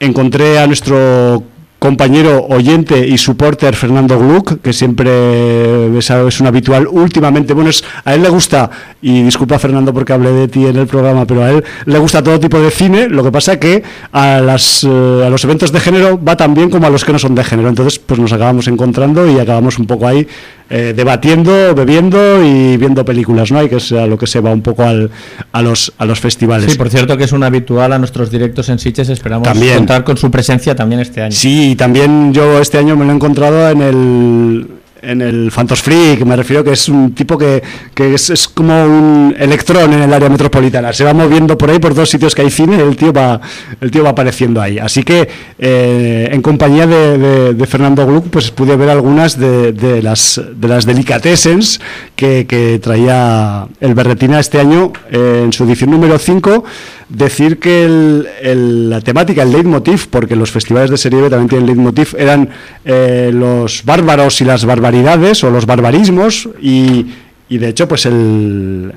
encontré a nuestro compañero oyente y supporter Fernando Gluck, que siempre es, es un habitual últimamente. Bueno, es- a él le gusta, y disculpa Fernando porque hablé de ti en el programa, pero a él le gusta todo tipo de cine. Lo que pasa que a, las, eh, a los eventos de género va tan bien como a los que no son de género. Entonces, pues nos acabamos encontrando y acabamos un poco ahí eh, debatiendo, bebiendo y viendo películas, ¿no? Y que es a lo que se va un poco al, a, los, a los festivales. Sí, por cierto que es un habitual a nuestros directos en Sitges, esperamos También. contar con su presencia también este año. Sí, y también yo este año me lo he encontrado en el en el Phantos Freak, me refiero que es un tipo que, que es, es como un electrón en el área metropolitana, se va moviendo por ahí por dos sitios que hay cine, el tío va el tío va apareciendo ahí, así que eh, en compañía de, de- de Fernando Gluck pues pude ver algunas de, de las de las delicatessens que, que traía el Berretina este año eh, en su edición número 5 decir que el- el- la temática, el leitmotiv, porque los festivales de serie B también tienen leitmotiv, eran eh, los bárbaros y las barbaridades o los barbarismos y, y de hecho pues el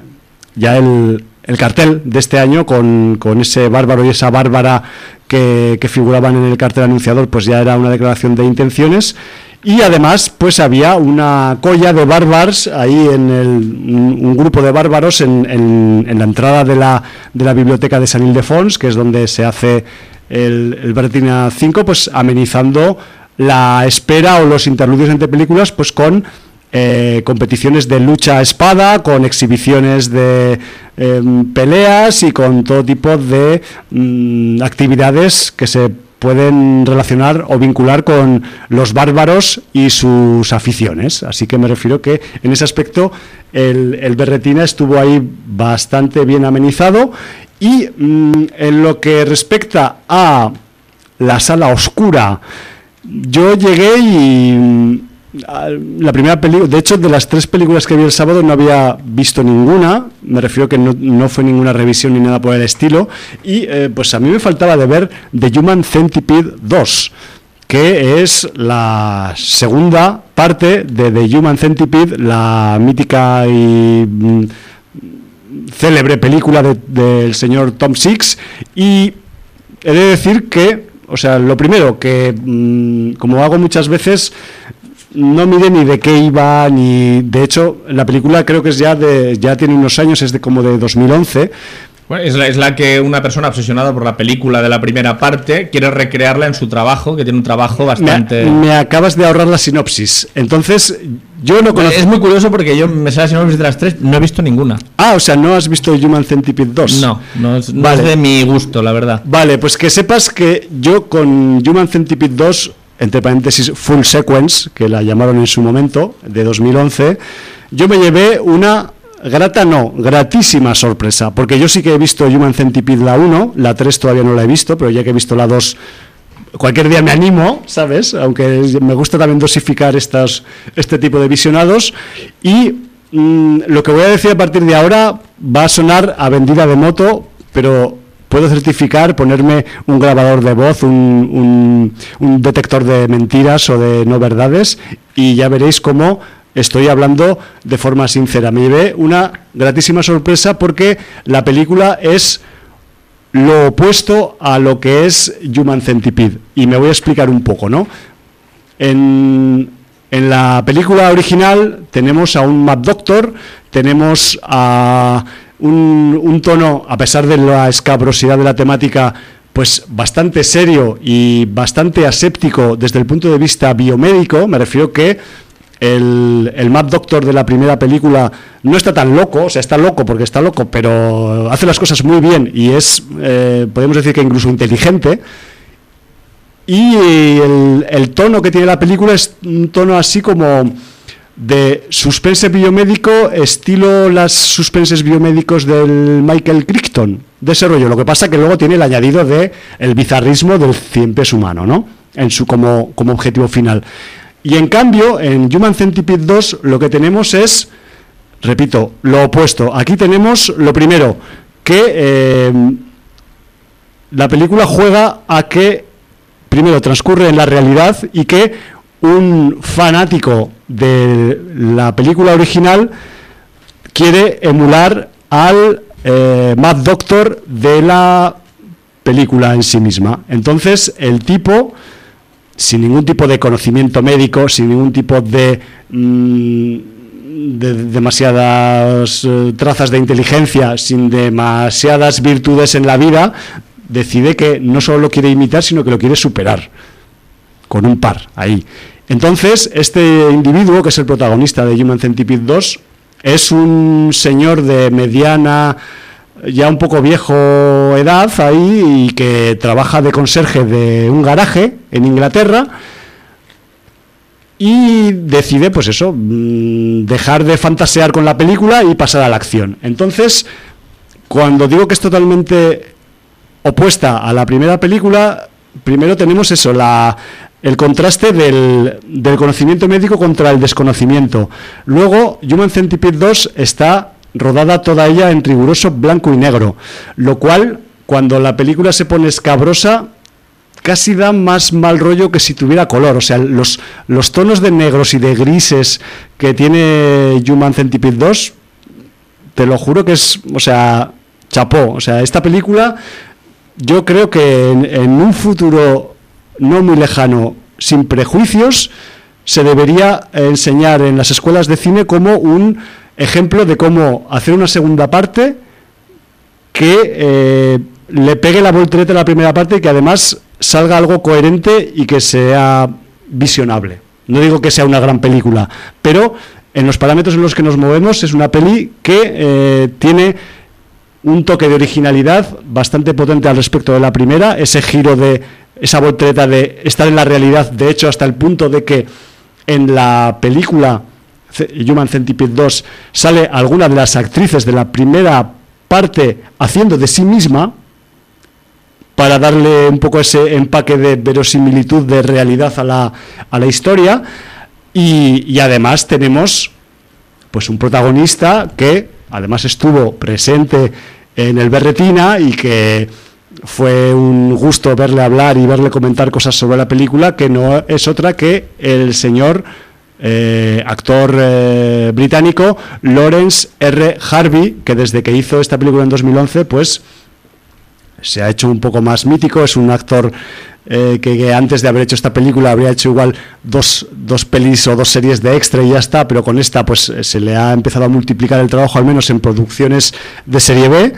ya el, el cartel de este año con, con ese bárbaro y esa bárbara que, que figuraban en el cartel anunciador pues ya era una declaración de intenciones. Y además pues había una colla de bárbaros ahí en el, un, grupo de bárbaros en, en- en la entrada de la, de la biblioteca de San Ildefons que es donde se hace el, el Bertina 5 pues amenizando la espera o los interludios entre películas pues con eh, competiciones de lucha a espada, con exhibiciones de em, peleas y con todo tipo de mm, actividades que se pueden relacionar o vincular con los bárbaros y sus aficiones. Así que me refiero que en ese aspecto el, Berretina estuvo ahí bastante bien amenizado y mm, en lo que respecta a la sala oscura, yo llegué y mm, la primera película, de hecho de las tres películas que vi el sábado no había visto ninguna, me refiero que no, no fue ninguna revisión ni nada por el estilo, y eh, pues a mí me faltaba de ver The Human Centipede 2, que es la segunda parte de The Human Centipede, la mítica y mm, célebre película de- del señor Tom Six. Y he de decir que, o sea, lo primero, que mm, como hago muchas veces, no mide ni de qué iba, ni de hecho, la película creo que es ya de, ya tiene unos años, es de como de 2011. Bueno, es, la, es la que una persona obsesionada por la película de la primera parte quiere recrearla en su trabajo, que tiene un trabajo Me, bastante... me acabas de ahorrar la sinopsis. Entonces, yo no conozco. Es muy curioso porque yo me sé la sinopsis de las tres, no he visto ninguna. Ah, o sea, ¿no has visto Human Centipede 2? No, no es, no Vale. es de mi gusto, la verdad. Vale, pues que sepas que yo con Human Centipede 2, entre paréntesis Full Sequence, que la llamaron en su momento, de 2011, yo me llevé una grata, no, gratísima sorpresa, porque yo sí que he visto Human Centipede la 1, la 3 todavía no la he visto, pero ya que he visto la 2, cualquier día me animo, ¿sabes? Aunque me gusta también dosificar este tipo de visionados. Y mm, lo que voy a decir a partir de ahora va a sonar a vendida de moto, pero puedo certificar, ponerme un grabador de voz, un detector de mentiras o de no verdades, y ya veréis cómo estoy hablando de forma sincera. Me llevé una gratísima sorpresa porque la película es lo opuesto a lo que es Human Centipede. Y me voy a explicar un poco, ¿no? En, en la película original tenemos a un Mad Doctor, tenemos a un, un tono, a pesar de la escabrosidad de la temática, pues bastante serio y bastante aséptico desde el punto de vista biomédico. Me refiero que el, el Mad Doctor de la primera película no está tan loco, o sea, está loco porque está loco, pero hace las cosas muy bien y es, eh, podemos decir que incluso inteligente. Y el, tono que tiene la película es un tono así como de suspense biomédico, estilo las suspenses biomédicos del Michael Crichton, de ese rollo. Lo que pasa que luego tiene el añadido de el bizarrismo del cien pies humano, ¿no? En su como, como objetivo final. Y en cambio, en Human Centipede 2 lo que tenemos es, repito, lo opuesto. Aquí tenemos lo primero, que eh, la película juega a que primero transcurre en la realidad y que un fanático de la película original quiere emular al eh, Mad Doctor de la película en sí misma. Entonces el tipo sin ningún tipo de conocimiento médico, sin ningún tipo de, mm, de demasiadas eh, trazas de inteligencia, sin demasiadas virtudes en la vida, decide que no solo lo quiere imitar, sino que lo quiere superar, con un par ahí. Entonces, este individuo, que es el protagonista de Human Centipede 2, es un señor de mediana, ya un poco viejo edad ahí y que trabaja de conserje de un garaje en Inglaterra y decide, pues eso, mm, dejar de fantasear con la película y pasar a la acción. Entonces, cuando digo que es totalmente opuesta a la primera película, primero tenemos eso, la, el contraste del, del, conocimiento médico contra el desconocimiento. Luego, Human Centipede 2 está rodada toda ella en riguroso blanco y negro, lo cual, cuando la película se pone escabrosa, casi da más mal rollo que si tuviera color. O sea, los, los tonos de negros y de grises que tiene Human Centipede 2, te lo juro que es, o sea, chapó. O sea, esta película, yo creo que en, en un futuro no muy lejano, sin prejuicios, se debería enseñar en las escuelas de cine como un ejemplo de cómo hacer una segunda parte que eh, le pegue la voltereta a la primera parte y que además salga algo coherente y que sea visionable. No digo que sea una gran película, pero en los parámetros en los que nos movemos es una peli que eh, tiene un toque de originalidad bastante potente al respecto de la primera, ese giro de esa voltereta de estar en la realidad, de hecho hasta el punto de que en la película Human Centipede 2 sale alguna de las actrices de la primera parte haciendo de sí misma para darle un poco ese empaque de verosimilitud, de realidad a la, a la historia. Y, y, además tenemos pues un protagonista que además estuvo presente en el Berretina y que fue un gusto verle hablar y verle comentar cosas sobre la película, que no es otra que el señor eh, actor eh, británico Lawrence R. Harvey, que desde que hizo esta película en 2011, pues se ha hecho un poco más mítico, es un actor eh, que, que, antes de haber hecho esta película habría hecho igual dos, dos pelis o dos series de extra y ya está, pero con esta pues se le ha empezado a multiplicar el trabajo, al menos en producciones de serie B,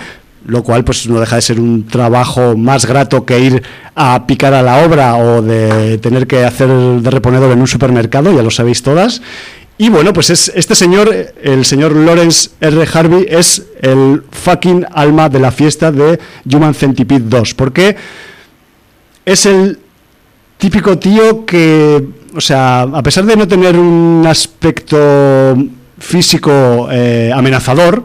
lo cual pues no deja de ser un trabajo más grato que ir a picar a la obra o de tener que hacer de reponedor en un supermercado, ya lo sabéis todas. Y bueno, pues es este señor, el señor Lawrence R. Harvey, es el fucking alma de la fiesta de Human Centipede 2, porque es el típico tío que, o sea, a pesar de no tener un aspecto físico eh, amenazador,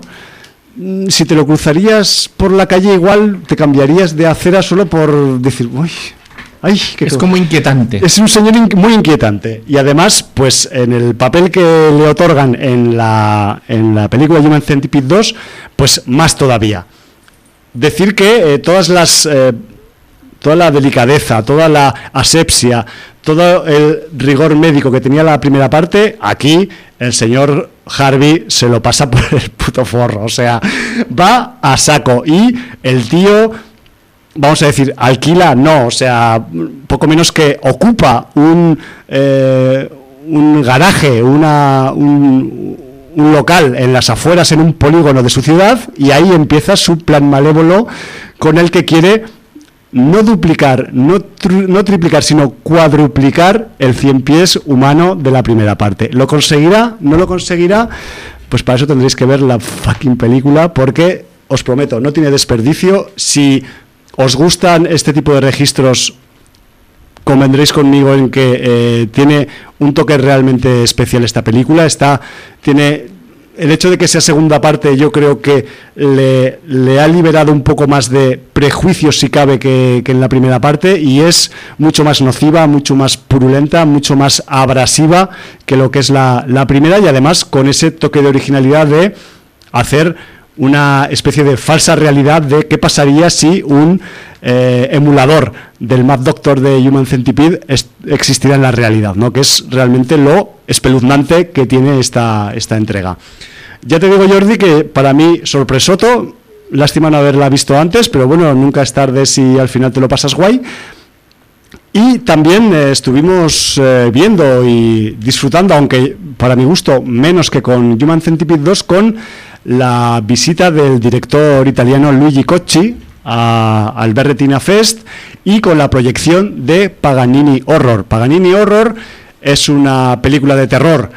si te lo cruzarías por la calle igual te cambiarías de acera solo por decir, uy, ay, es co como inquietante. Es un señor in muy inquietante y además, pues en el papel que le otorgan en la, en la película Human Centipede 2, pues más todavía. Decir que eh, todas las eh, toda la delicadeza, toda la asepsia, todo el rigor médico que tenía la primera parte, aquí el señor Harvey se lo pasa por el puto forro, o sea, va a saco. Y el tío vamos a decir, alquila, no, o sea, poco menos que ocupa un, eh, un garaje, una, un, un, local en las afueras, en un polígono de su ciudad, y ahí empieza su plan malévolo con el que quiere no duplicar, no, no, triplicar, sino cuadruplicar el 100 pies humano de la primera parte. ¿Lo conseguirá? ¿No lo conseguirá? Pues para eso tendréis que ver la fucking película porque os prometo, no tiene desperdicio. Si os gustan este tipo de registros, convendréis conmigo en que eh, tiene un toque realmente especial esta película. Está, tiene el hecho de que sea segunda parte yo creo que le, ha liberado un poco más de prejuicios si cabe que, en la primera parte y es mucho más nociva, mucho más purulenta, mucho más abrasiva que lo que es la, la primera y además con ese toque de originalidad de hacer una especie de falsa realidad de qué pasaría si un eh, emulador del Mad Doctor de Human Centipede existiera en la realidad, ¿no? que es realmente lo espeluznante que tiene esta, esta entrega. Ya te digo, Jordi, que para mí sorpresoto, lástima no haberla visto antes, pero bueno, nunca es tarde si al final te lo pasas guay. Y también eh, estuvimos eh, viendo y disfrutando, aunque para mi gusto menos que con Human Centipede 2, con la visita del director italiano Luigi Cocci a- al Berretina Fest y con la proyección de Paganini Horror. Paganini Horror es una película de terror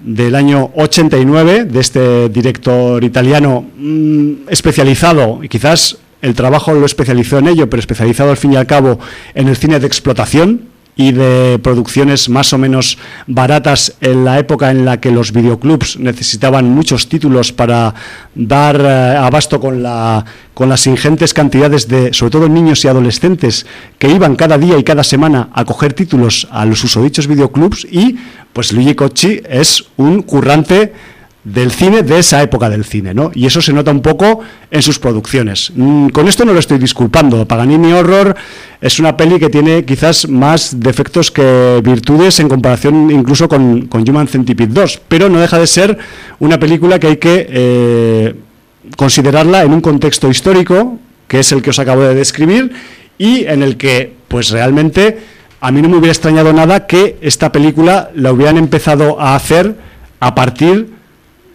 del año 89 de este director italiano mm, especializado y quizás el trabajo lo especializó en ello, pero especializado al fin y al cabo en el cine de explotación y de producciones más o menos baratas en la época en la que los videoclubs necesitaban muchos títulos para dar eh, abasto con, la, con las ingentes cantidades de, sobre todo niños y adolescentes, que iban cada día y cada semana a coger títulos a los usodichos videoclubs y pues Luigi Cocci es un currante del cine de esa época del cine, ¿no? Y eso se nota un poco en sus producciones. Mm, Con esto no lo estoy disculpando. Paganini Horror es una peli que tiene quizás más defectos que virtudes en comparación incluso con, con Human Centipede 2, pero no deja de ser una película que hay que eh, considerarla en un contexto histórico, que es el que os acabo de describir, y en el que, pues realmente, a mí no me hubiera extrañado nada que esta película la hubieran empezado a hacer a partir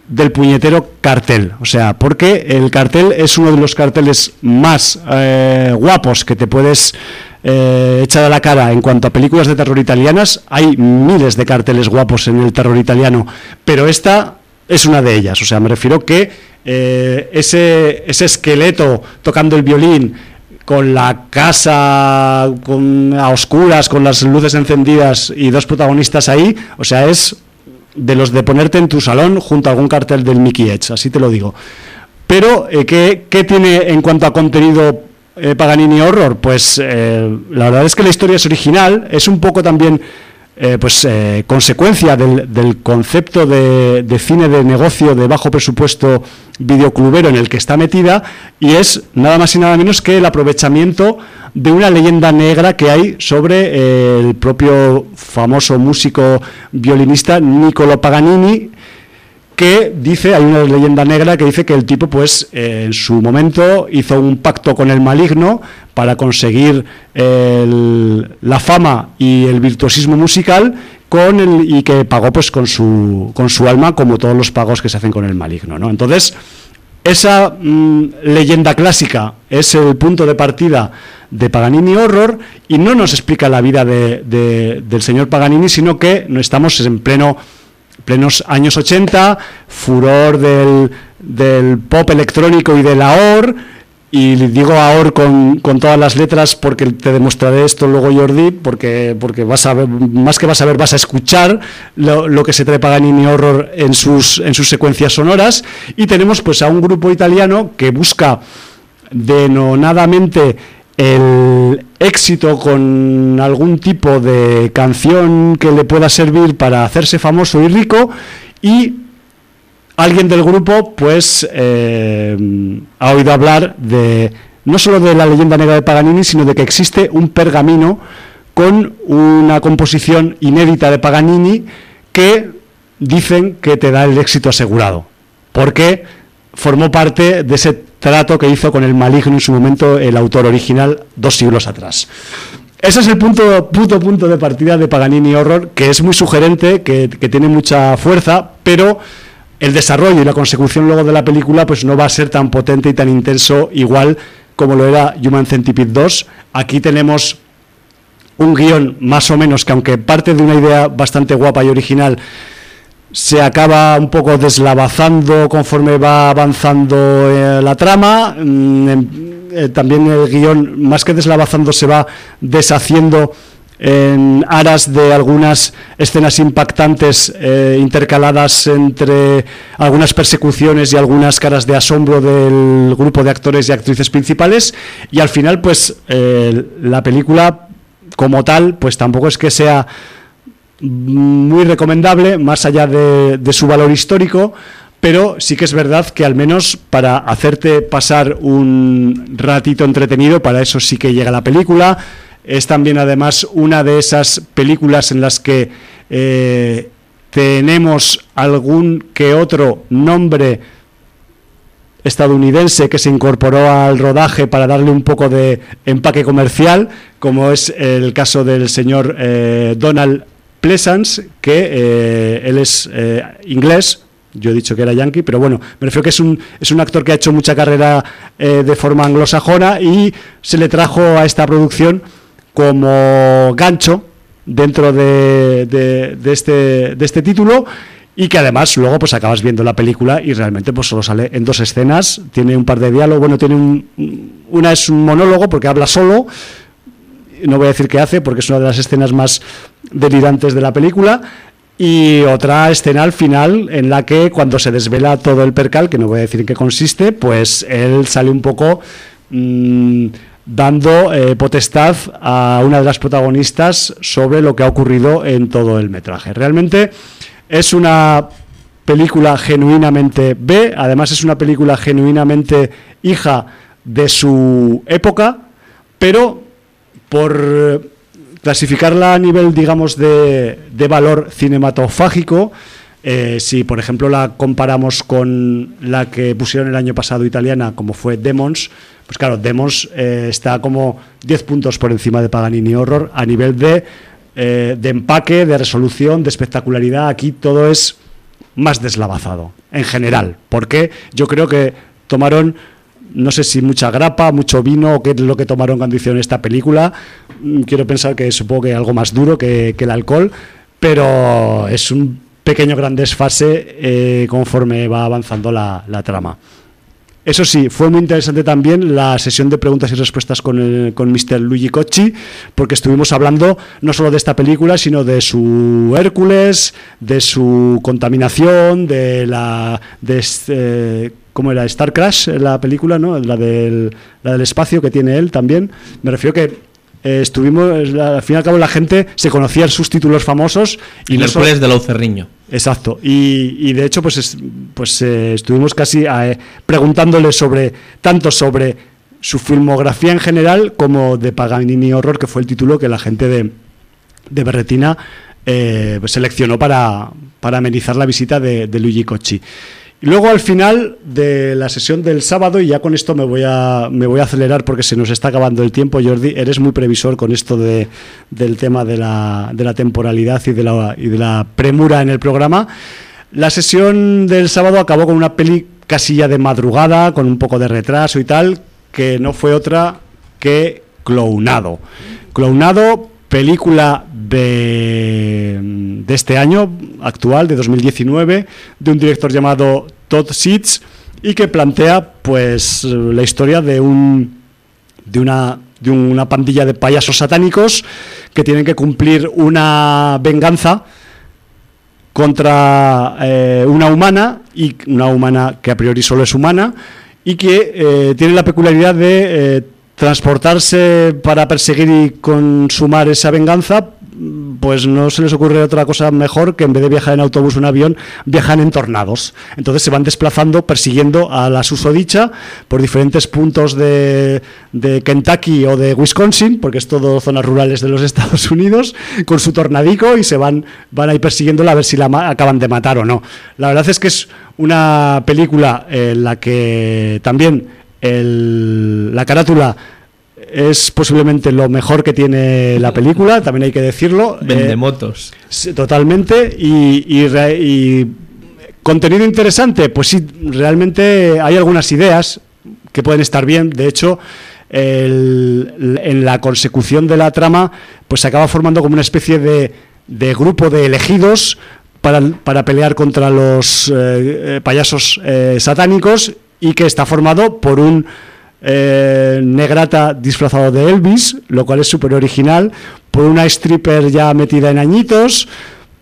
del puñetero cartel. O sea, porque el cartel es uno de los carteles más eh, guapos que te puedes eh, echar a la cara en cuanto a películas de terror italianas. Hay miles de carteles guapos en el terror italiano, pero esta es una de ellas. O sea, me refiero que eh, ese, ese esqueleto tocando el violín con la casa con, a oscuras, con las luces encendidas y dos protagonistas ahí, o sea, es de los de ponerte en tu salón junto a algún cartel del Mickey Edge, así te lo digo. Pero, eh, ¿qué, qué tiene en cuanto a contenido eh, Paganini Horror? Pues eh, la verdad es que la historia es original, es un poco también eh, pues eh, consecuencia del, del concepto de, de cine de negocio de bajo presupuesto videoclubero en el que está metida y es nada más y nada menos que el aprovechamiento de una leyenda negra que hay sobre eh, el propio famoso músico violinista Niccolo Paganini que dice, hay una leyenda negra que dice que el tipo pues en su momento hizo un pacto con el maligno para conseguir la fama y el virtuosismo musical con el, y que pagó pues con su, con su alma como todos los pagos que se hacen con el maligno. ¿no? Entonces, esa mm, leyenda clásica es el punto de partida de Paganini Horror y no nos explica la vida de- de- del señor Paganini, sino que estamos en pleno plenos años 80, furor del, del pop electrónico y del AOR, y digo AOR con, con todas las letras porque te demostraré esto luego Jordi, porque, porque vas a ver, más que vas a ver, vas a escuchar lo, lo que se trae Paganini Horror en sus, en sus secuencias sonoras, y tenemos pues a un grupo italiano que busca denonadamente el éxito con algún tipo de canción que le pueda servir para hacerse famoso y rico. Y alguien del grupo pues eh, ha oído hablar de no solo de la leyenda negra de Paganini sino de que existe un pergamino con una composición inédita de Paganini que dicen que te da el éxito asegurado porque formó parte de ese trato que hizo con el maligno en su momento el autor original dos siglos atrás. Ese es el punto, puto punto de partida de Paganini Horror, que es muy sugerente, que, que tiene mucha fuerza, pero el desarrollo y la consecución luego de la película pues no va a ser tan potente y tan intenso igual como lo era Human Centipede 2. Aquí tenemos un guion más o menos que aunque parte de una idea bastante guapa y original, se acaba un poco deslavazando conforme va avanzando eh, la trama. Mm, em, eh, también el guion, más que deslavazando, se va deshaciendo en aras de algunas escenas impactantes eh, intercaladas entre algunas persecuciones y algunas caras de asombro del grupo de actores y actrices principales y al final pues eh, la película como tal pues tampoco es que sea muy recomendable, más allá de, de, su valor histórico, pero sí que es verdad que al menos para hacerte pasar un ratito entretenido, para eso sí que llega la película. Es también además una de esas películas en las que eh, tenemos algún que otro nombre estadounidense que se incorporó al rodaje para darle un poco de empaque comercial, como es el caso del señor eh, Donald Pleasance, que eh, él es inglés, yo he dicho que era yankee, pero bueno, me refiero que es un, es un actor que ha hecho mucha carrera de forma anglosajona y se le trajo a esta producción como gancho dentro de, de, este, de este título y que además luego pues acabas viendo la película y realmente pues solo sale en dos escenas, tiene un par de diálogos, bueno, tiene un, una es un monólogo porque habla solo, no voy a decir qué hace porque es una de las escenas más delirantes de la película y otra escena al final en la que cuando se desvela todo el percal, que no voy a decir en qué consiste, pues él sale un poco mmm, dando eh, potestad a una de las protagonistas sobre lo que ha ocurrido en todo el metraje. Realmente es una película genuinamente B, además es una película genuinamente hija de su época, pero por clasificarla a nivel, digamos, de, de valor cinematofágico, eh, si por ejemplo la comparamos con la que pusieron el año pasado italiana, como fue Demons, pues claro, Demons eh, está como 10 puntos por encima de Paganini Horror a nivel de eh, de empaque, de resolución, de espectacularidad. Aquí todo es más deslavazado, en general. Porque yo creo que tomaron, no sé si mucha grapa, mucho vino, o qué es lo que tomaron cuando hicieron esta película. Mm, quiero pensar que supongo que algo más duro que, el alcohol, pero es un pequeño gran desfase eh, conforme va avanzando la trama. Eso sí, fue muy interesante también la sesión de preguntas y respuestas con, el, con Mr. Luigi Cocci, porque estuvimos hablando no solo de esta película, sino de su Hércules, de su contaminación, de la... De este, ¿Cómo era? Star Crash, la película, ¿no? La del, la del espacio que tiene él también. Me refiero que eh, estuvimos, al fin y al cabo la gente se conocía sus títulos famosos. Y, y Hércules de Laucerriño. Exacto. Y, de hecho, pues, pues eh, estuvimos casi eh, preguntándole sobre, tanto sobre su filmografía en general como de Paganini Horror, que fue el título que la gente de, de Berretina seleccionó para, para amenizar la visita de, de Luigi Cocci. Y luego al final de la sesión del sábado, y ya con esto me voy a, me voy a acelerar porque se nos está acabando el tiempo, Jordi, eres muy previsor con esto de, del tema de la, de la temporalidad y de la, y de la premura en el programa. La sesión del sábado acabó con una peli casilla de madrugada, con un poco de retraso y tal, que no fue otra que Clownado. Clownado, película de, este año actual, de 2019, de un director llamado Todd Seeds y que plantea pues la historia de un de una de una pandilla de payasos satánicos que tienen que cumplir una venganza contra eh, una humana y una humana que a priori solo es humana y que eh, tiene la peculiaridad de eh, transportarse para perseguir y consumar esa venganza, pues no se les ocurre otra cosa mejor que en vez de viajar en autobús o en avión, viajan en tornados. Entonces se van desplazando, persiguiendo a la susodicha por diferentes puntos de, de Kentucky o de Wisconsin, porque es todo zonas rurales de los [laughs] Estados Unidos, con su tornadico y se van, van ahí persiguiéndola a ver si la acaban de matar o no. La verdad es que es una película en la que también la carátula es posiblemente lo mejor que tiene la película, también hay que decirlo. Vende eh, motos. totalmente. Y, contenido interesante, pues sí, realmente hay algunas ideas que pueden estar bien. De hecho, en la consecución de la trama, pues se acaba formando como una especie de, grupo de elegidos para, pelear contra los eh, eh, payasos satánicos y que está formado por un eh, negrata disfrazado de Elvis, lo cual es súper original, por una stripper ya metida en añitos,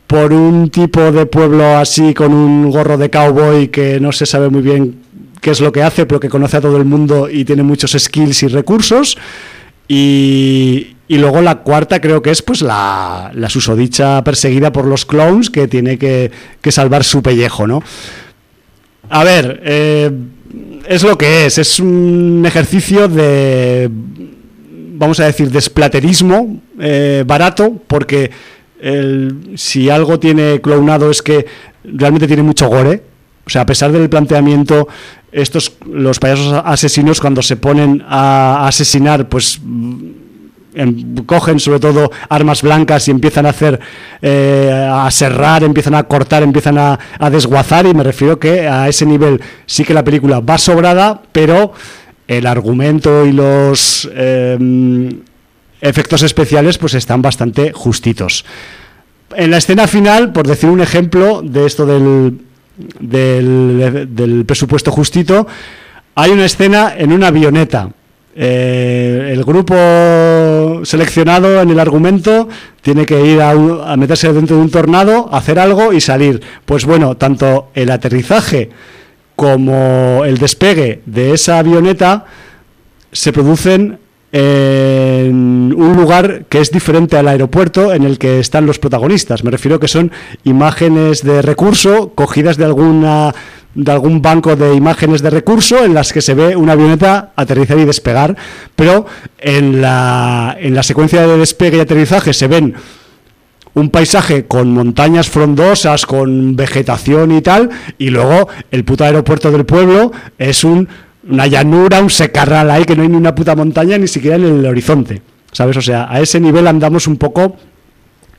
por un tipo de pueblo así con un gorro de cowboy que no se sabe muy bien qué es lo que hace, pero que conoce a todo el mundo y tiene muchos skills y recursos. Y, luego la cuarta creo que es pues la, la susodicha perseguida por los clones que tiene que, que salvar su pellejo, ¿no? A ver, eh, es lo que es, es un ejercicio de, vamos a decir, desplaterismo eh, barato, porque si algo tiene clonado es que realmente tiene mucho gore, o O sea, a pesar del planteamiento, estos los payasos asesinos cuando se ponen a asesinar, pues cogen sobre todo armas blancas y empiezan a hacer eh, a serrar, empiezan a cortar, empiezan a, desguazar y me refiero que a ese nivel sí que la película va sobrada, pero el argumento y los em, efectos especiales pues están bastante justitos. En la escena final, por decir un ejemplo de esto del, del presupuesto justito, hay una escena en una avioneta. Eh, el grupo seleccionado en el argumento tiene que ir a, un- a meterse dentro de un tornado, hacer algo y salir. Pues bueno, tanto el aterrizaje como el despegue de esa avioneta se producen en un lugar que es diferente al aeropuerto en el que están los protagonistas. Me refiero que son imágenes de recurso cogidas de alguna de algún banco de imágenes de recurso en las que se ve una avioneta aterrizar y despegar, pero en la, en la secuencia de despegue y aterrizaje se ven un paisaje con montañas frondosas, con vegetación y tal, y luego el puto aeropuerto del pueblo es un, una llanura, un secarral ahí que no hay ni una puta montaña ni siquiera en el horizonte, ¿sabes? O sea, a ese nivel andamos un poco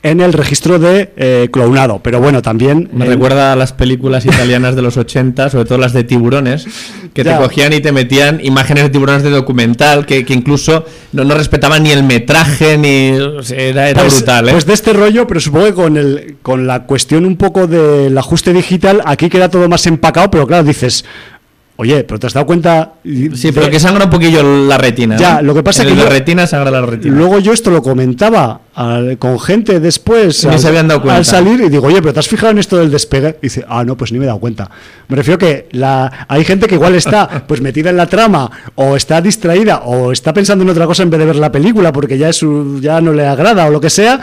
en el registro de eh, clownado, pero bueno, también... Me recuerda a las películas italianas de los 80, sobre todo las de tiburones, que Ya. te cogían y te metían imágenes de tiburones de documental, que, que incluso no, no respetaban ni el metraje, ni. era era Pues, brutal, ¿eh? pues de este rollo, pero supongo que con, el, con la cuestión un poco del ajuste digital, aquí queda todo más empacado, pero claro, dices, oye, pero te has dado cuenta... sí, pero que sangra un poquillo la retina. Ya, ¿no? lo que pasa En que yo- retina sangra la retina. Luego yo esto lo comentaba al- con gente después al, se habían dado cuenta. al salir y digo, oye, pero ¿te has fijado en esto del despegue? Y dice, ah, no, pues ni me he dado cuenta. Me refiero que la, hay gente que igual está [laughs] pues metida en la trama o está distraída o está pensando en otra cosa en vez de ver la película porque ya, es ya no le agrada o lo que sea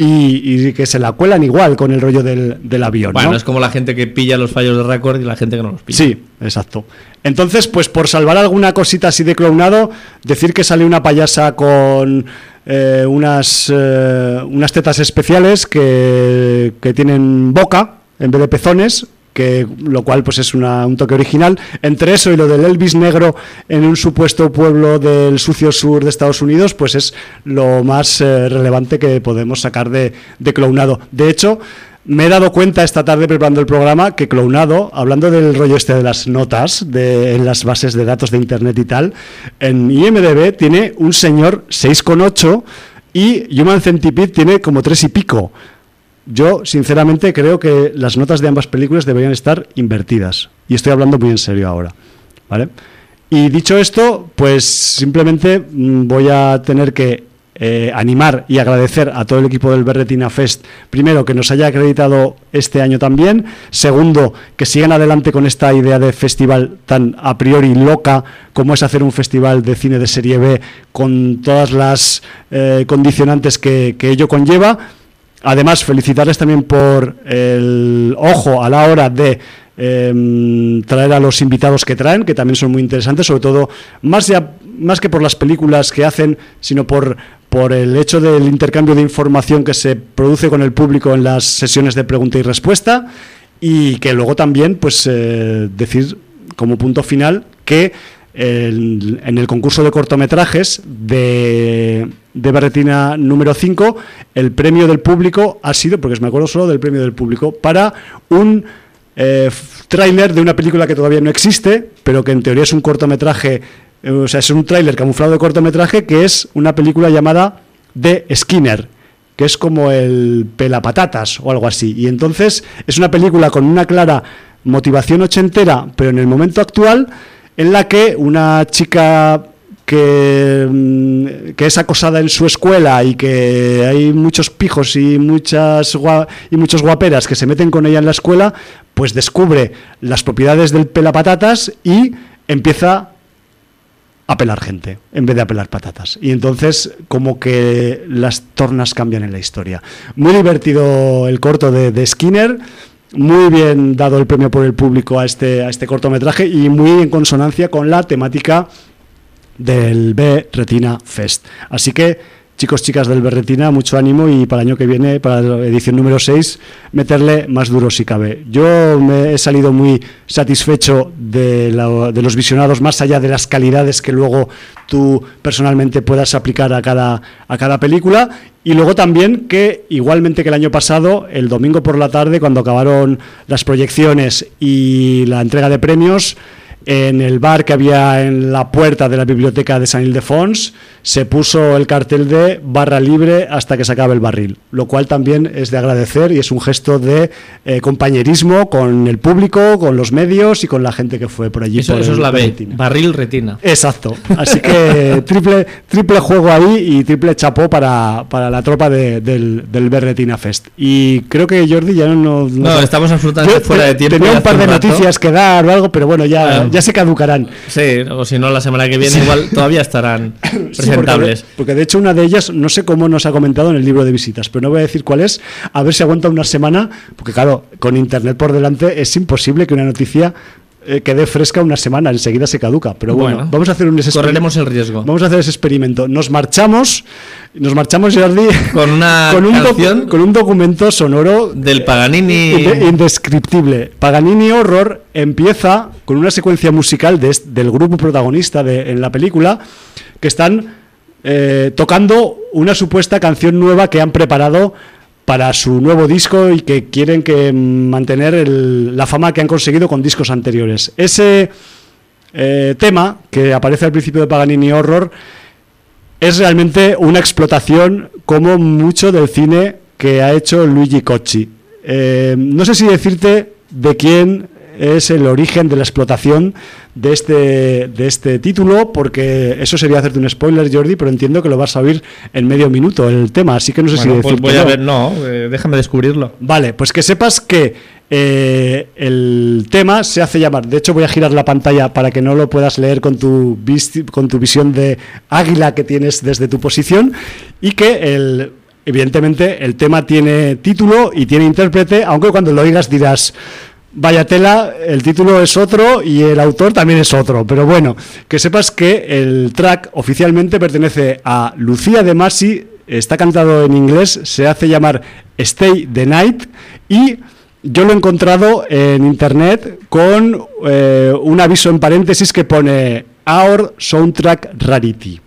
y, y que se la cuelan igual con el rollo del, del avión. bueno, ¿no? es como la gente que pilla los fallos de récord y la gente que no los pilla. Sí, exacto. Entonces, pues por salvar alguna cosita así de clownado, decir que sale una payasa con eh, unas, eh, unas tetas especiales que, que tienen boca en vez de pezones, que lo cual pues es un toque original. Entre eso y lo del Elvis negro en un supuesto pueblo del sucio sur de Estados Unidos, pues es lo más eh, relevante que podemos sacar de, de clownado. De hecho, me he dado cuenta esta tarde preparando el programa que Clownado, hablando del rollo este de las notas de, en las bases de datos de internet y tal, en IMDB tiene un señor 6,8 y Human Centipede tiene como 3 y pico. Yo, sinceramente, creo que las notas de ambas películas deberían estar invertidas. Y estoy hablando muy en serio ahora. ¿Vale? Y dicho esto, pues simplemente mm, voy a tener que eh, animar y agradecer a todo el equipo del Berretina Fest, primero, que nos haya acreditado este año también, segundo, que sigan adelante con esta idea de festival tan a priori loca como es hacer un festival de cine de serie B con todas las eh, condicionantes que, que ello conlleva. Además, felicitarles también por el ojo a la hora de em, traer a los invitados que traen, que también son muy interesantes, sobre todo más, ya, más que por las películas que hacen, sino por, por el hecho del intercambio de información que se produce con el público en las sesiones de pregunta y respuesta, y que luego también, pues, eh, decir como punto final que en el concurso de cortometrajes de, de Berretina número 5, el premio del público ha sido, porque me acuerdo solo del premio del público, para un eh, tráiler de una película que todavía no existe, pero que en teoría es un cortometraje, eh, o sea, es un tráiler camuflado de cortometraje, que es una película llamada The Skinner, que es como el pelapatatas o algo así. Y entonces es una película con una clara motivación ochentera, pero en el momento actual, en la que una chica que, mm, que es acosada en su escuela y que hay muchos pijos y muchas y muchos guaperas que se meten con ella en la escuela, pues descubre las propiedades del pelapatatas y empieza a pelar gente en vez de a pelar patatas. Y entonces como que las tornas cambian en la historia. Muy divertido el corto de, de Skinner, muy bien dado el premio por el público a este, a este cortometraje y muy en consonancia con la temática del B Retina Fest. Así que chicos, chicas del Berretina, mucho ánimo y para el año que viene, para la edición número 6, meterle más duro si cabe. Yo me he salido muy satisfecho de, de los visionados, más allá de las calidades que luego tú personalmente puedas aplicar a cada, a cada película. Y luego también que, igualmente que el año pasado, el domingo por la tarde, cuando acabaron las proyecciones y la entrega de premios, en el bar que había en la puerta de la biblioteca de San Ildefons se puso el cartel de barra libre hasta que se acabe el barril, lo cual también es de agradecer y es un gesto de eh, compañerismo con el público, con los medios y con la gente que fue por allí. Eso, por eso el es la B, barril retina. Exacto. Así que [laughs] triple, triple juego ahí y triple chapó para, para la tropa de- del, del Berretina Fest. Y creo que Jordi ya no... No, estamos absolutamente Yo fuera de tiempo. Tenía un par de rato. noticias que dar o algo, pero bueno, ya, ya se caducarán. Sí, o si no, la semana que viene igual todavía estarán Sí, porque, presentables. porque de hecho una de ellas, no sé cómo nos ha comentado en el libro de visitas, pero no voy a decir cuál es, a ver si aguanta una semana, porque claro, con internet por delante es imposible que una noticia eh, quede fresca una semana, enseguida se caduca. Pero bueno, Bueno, vamos a hacer un correremos el riesgo. Vamos a hacer ese experimento. Nos marchamos, nos marchamos Jordi Con una [laughs] con un, docu- con un documento sonoro del Paganini. Inde- indescriptible. Paganini Horror empieza con una secuencia musical de del grupo protagonista de, en la película que están eh, tocando una supuesta canción nueva que han preparado para su nuevo disco y que quieren que mm, mantener el- la fama que han conseguido con discos anteriores. Ese eh, tema que aparece al principio de Paganini Horror es realmente una explotación como mucho del cine que ha hecho Luigi Cocci. Eh, no sé si decirte de quién es el origen de la explotación de este, de este título, porque eso sería hacerte un spoiler, Jordi, pero entiendo que lo vas a oír en medio minuto el tema, así que no sé Bueno, si pues voy a ver, no, eh, déjame descubrirlo. Vale, pues que sepas que eh, el tema se hace llamar. De hecho, voy a girar la pantalla para que no lo puedas leer con tu, con tu visión de águila que tienes desde tu posición. Y que el, evidentemente el tema tiene título y tiene intérprete, aunque cuando lo oigas dirás. Vaya tela, el título es otro y el autor también es otro. Pero bueno, que sepas que el track oficialmente pertenece a Lucía de Masi, está cantado en inglés, se hace llamar Stay the Night y yo lo he encontrado en internet con eh, un aviso en paréntesis que pone Our Soundtrack Rarity.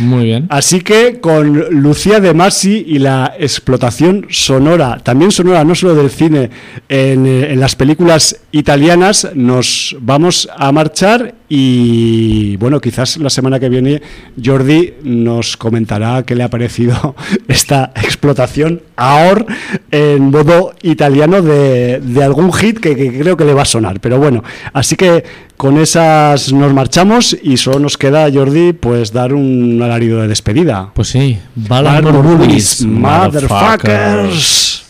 Muy bien. Así que con Lucía de Masi y la explotación sonora, también sonora no solo del cine, en, eh, las películas italianas, nos vamos a marchar y bueno, quizás la semana que viene Jordi nos comentará qué le ha parecido [laughs] esta explotación ahora en modo italiano de, de algún hit que, que creo que le va a sonar. Pero bueno, así que con esas nos marchamos y solo nos queda, Jordi, pues dar un alarido de despedida. Pues sí, movies, Bullies, motherfuckers.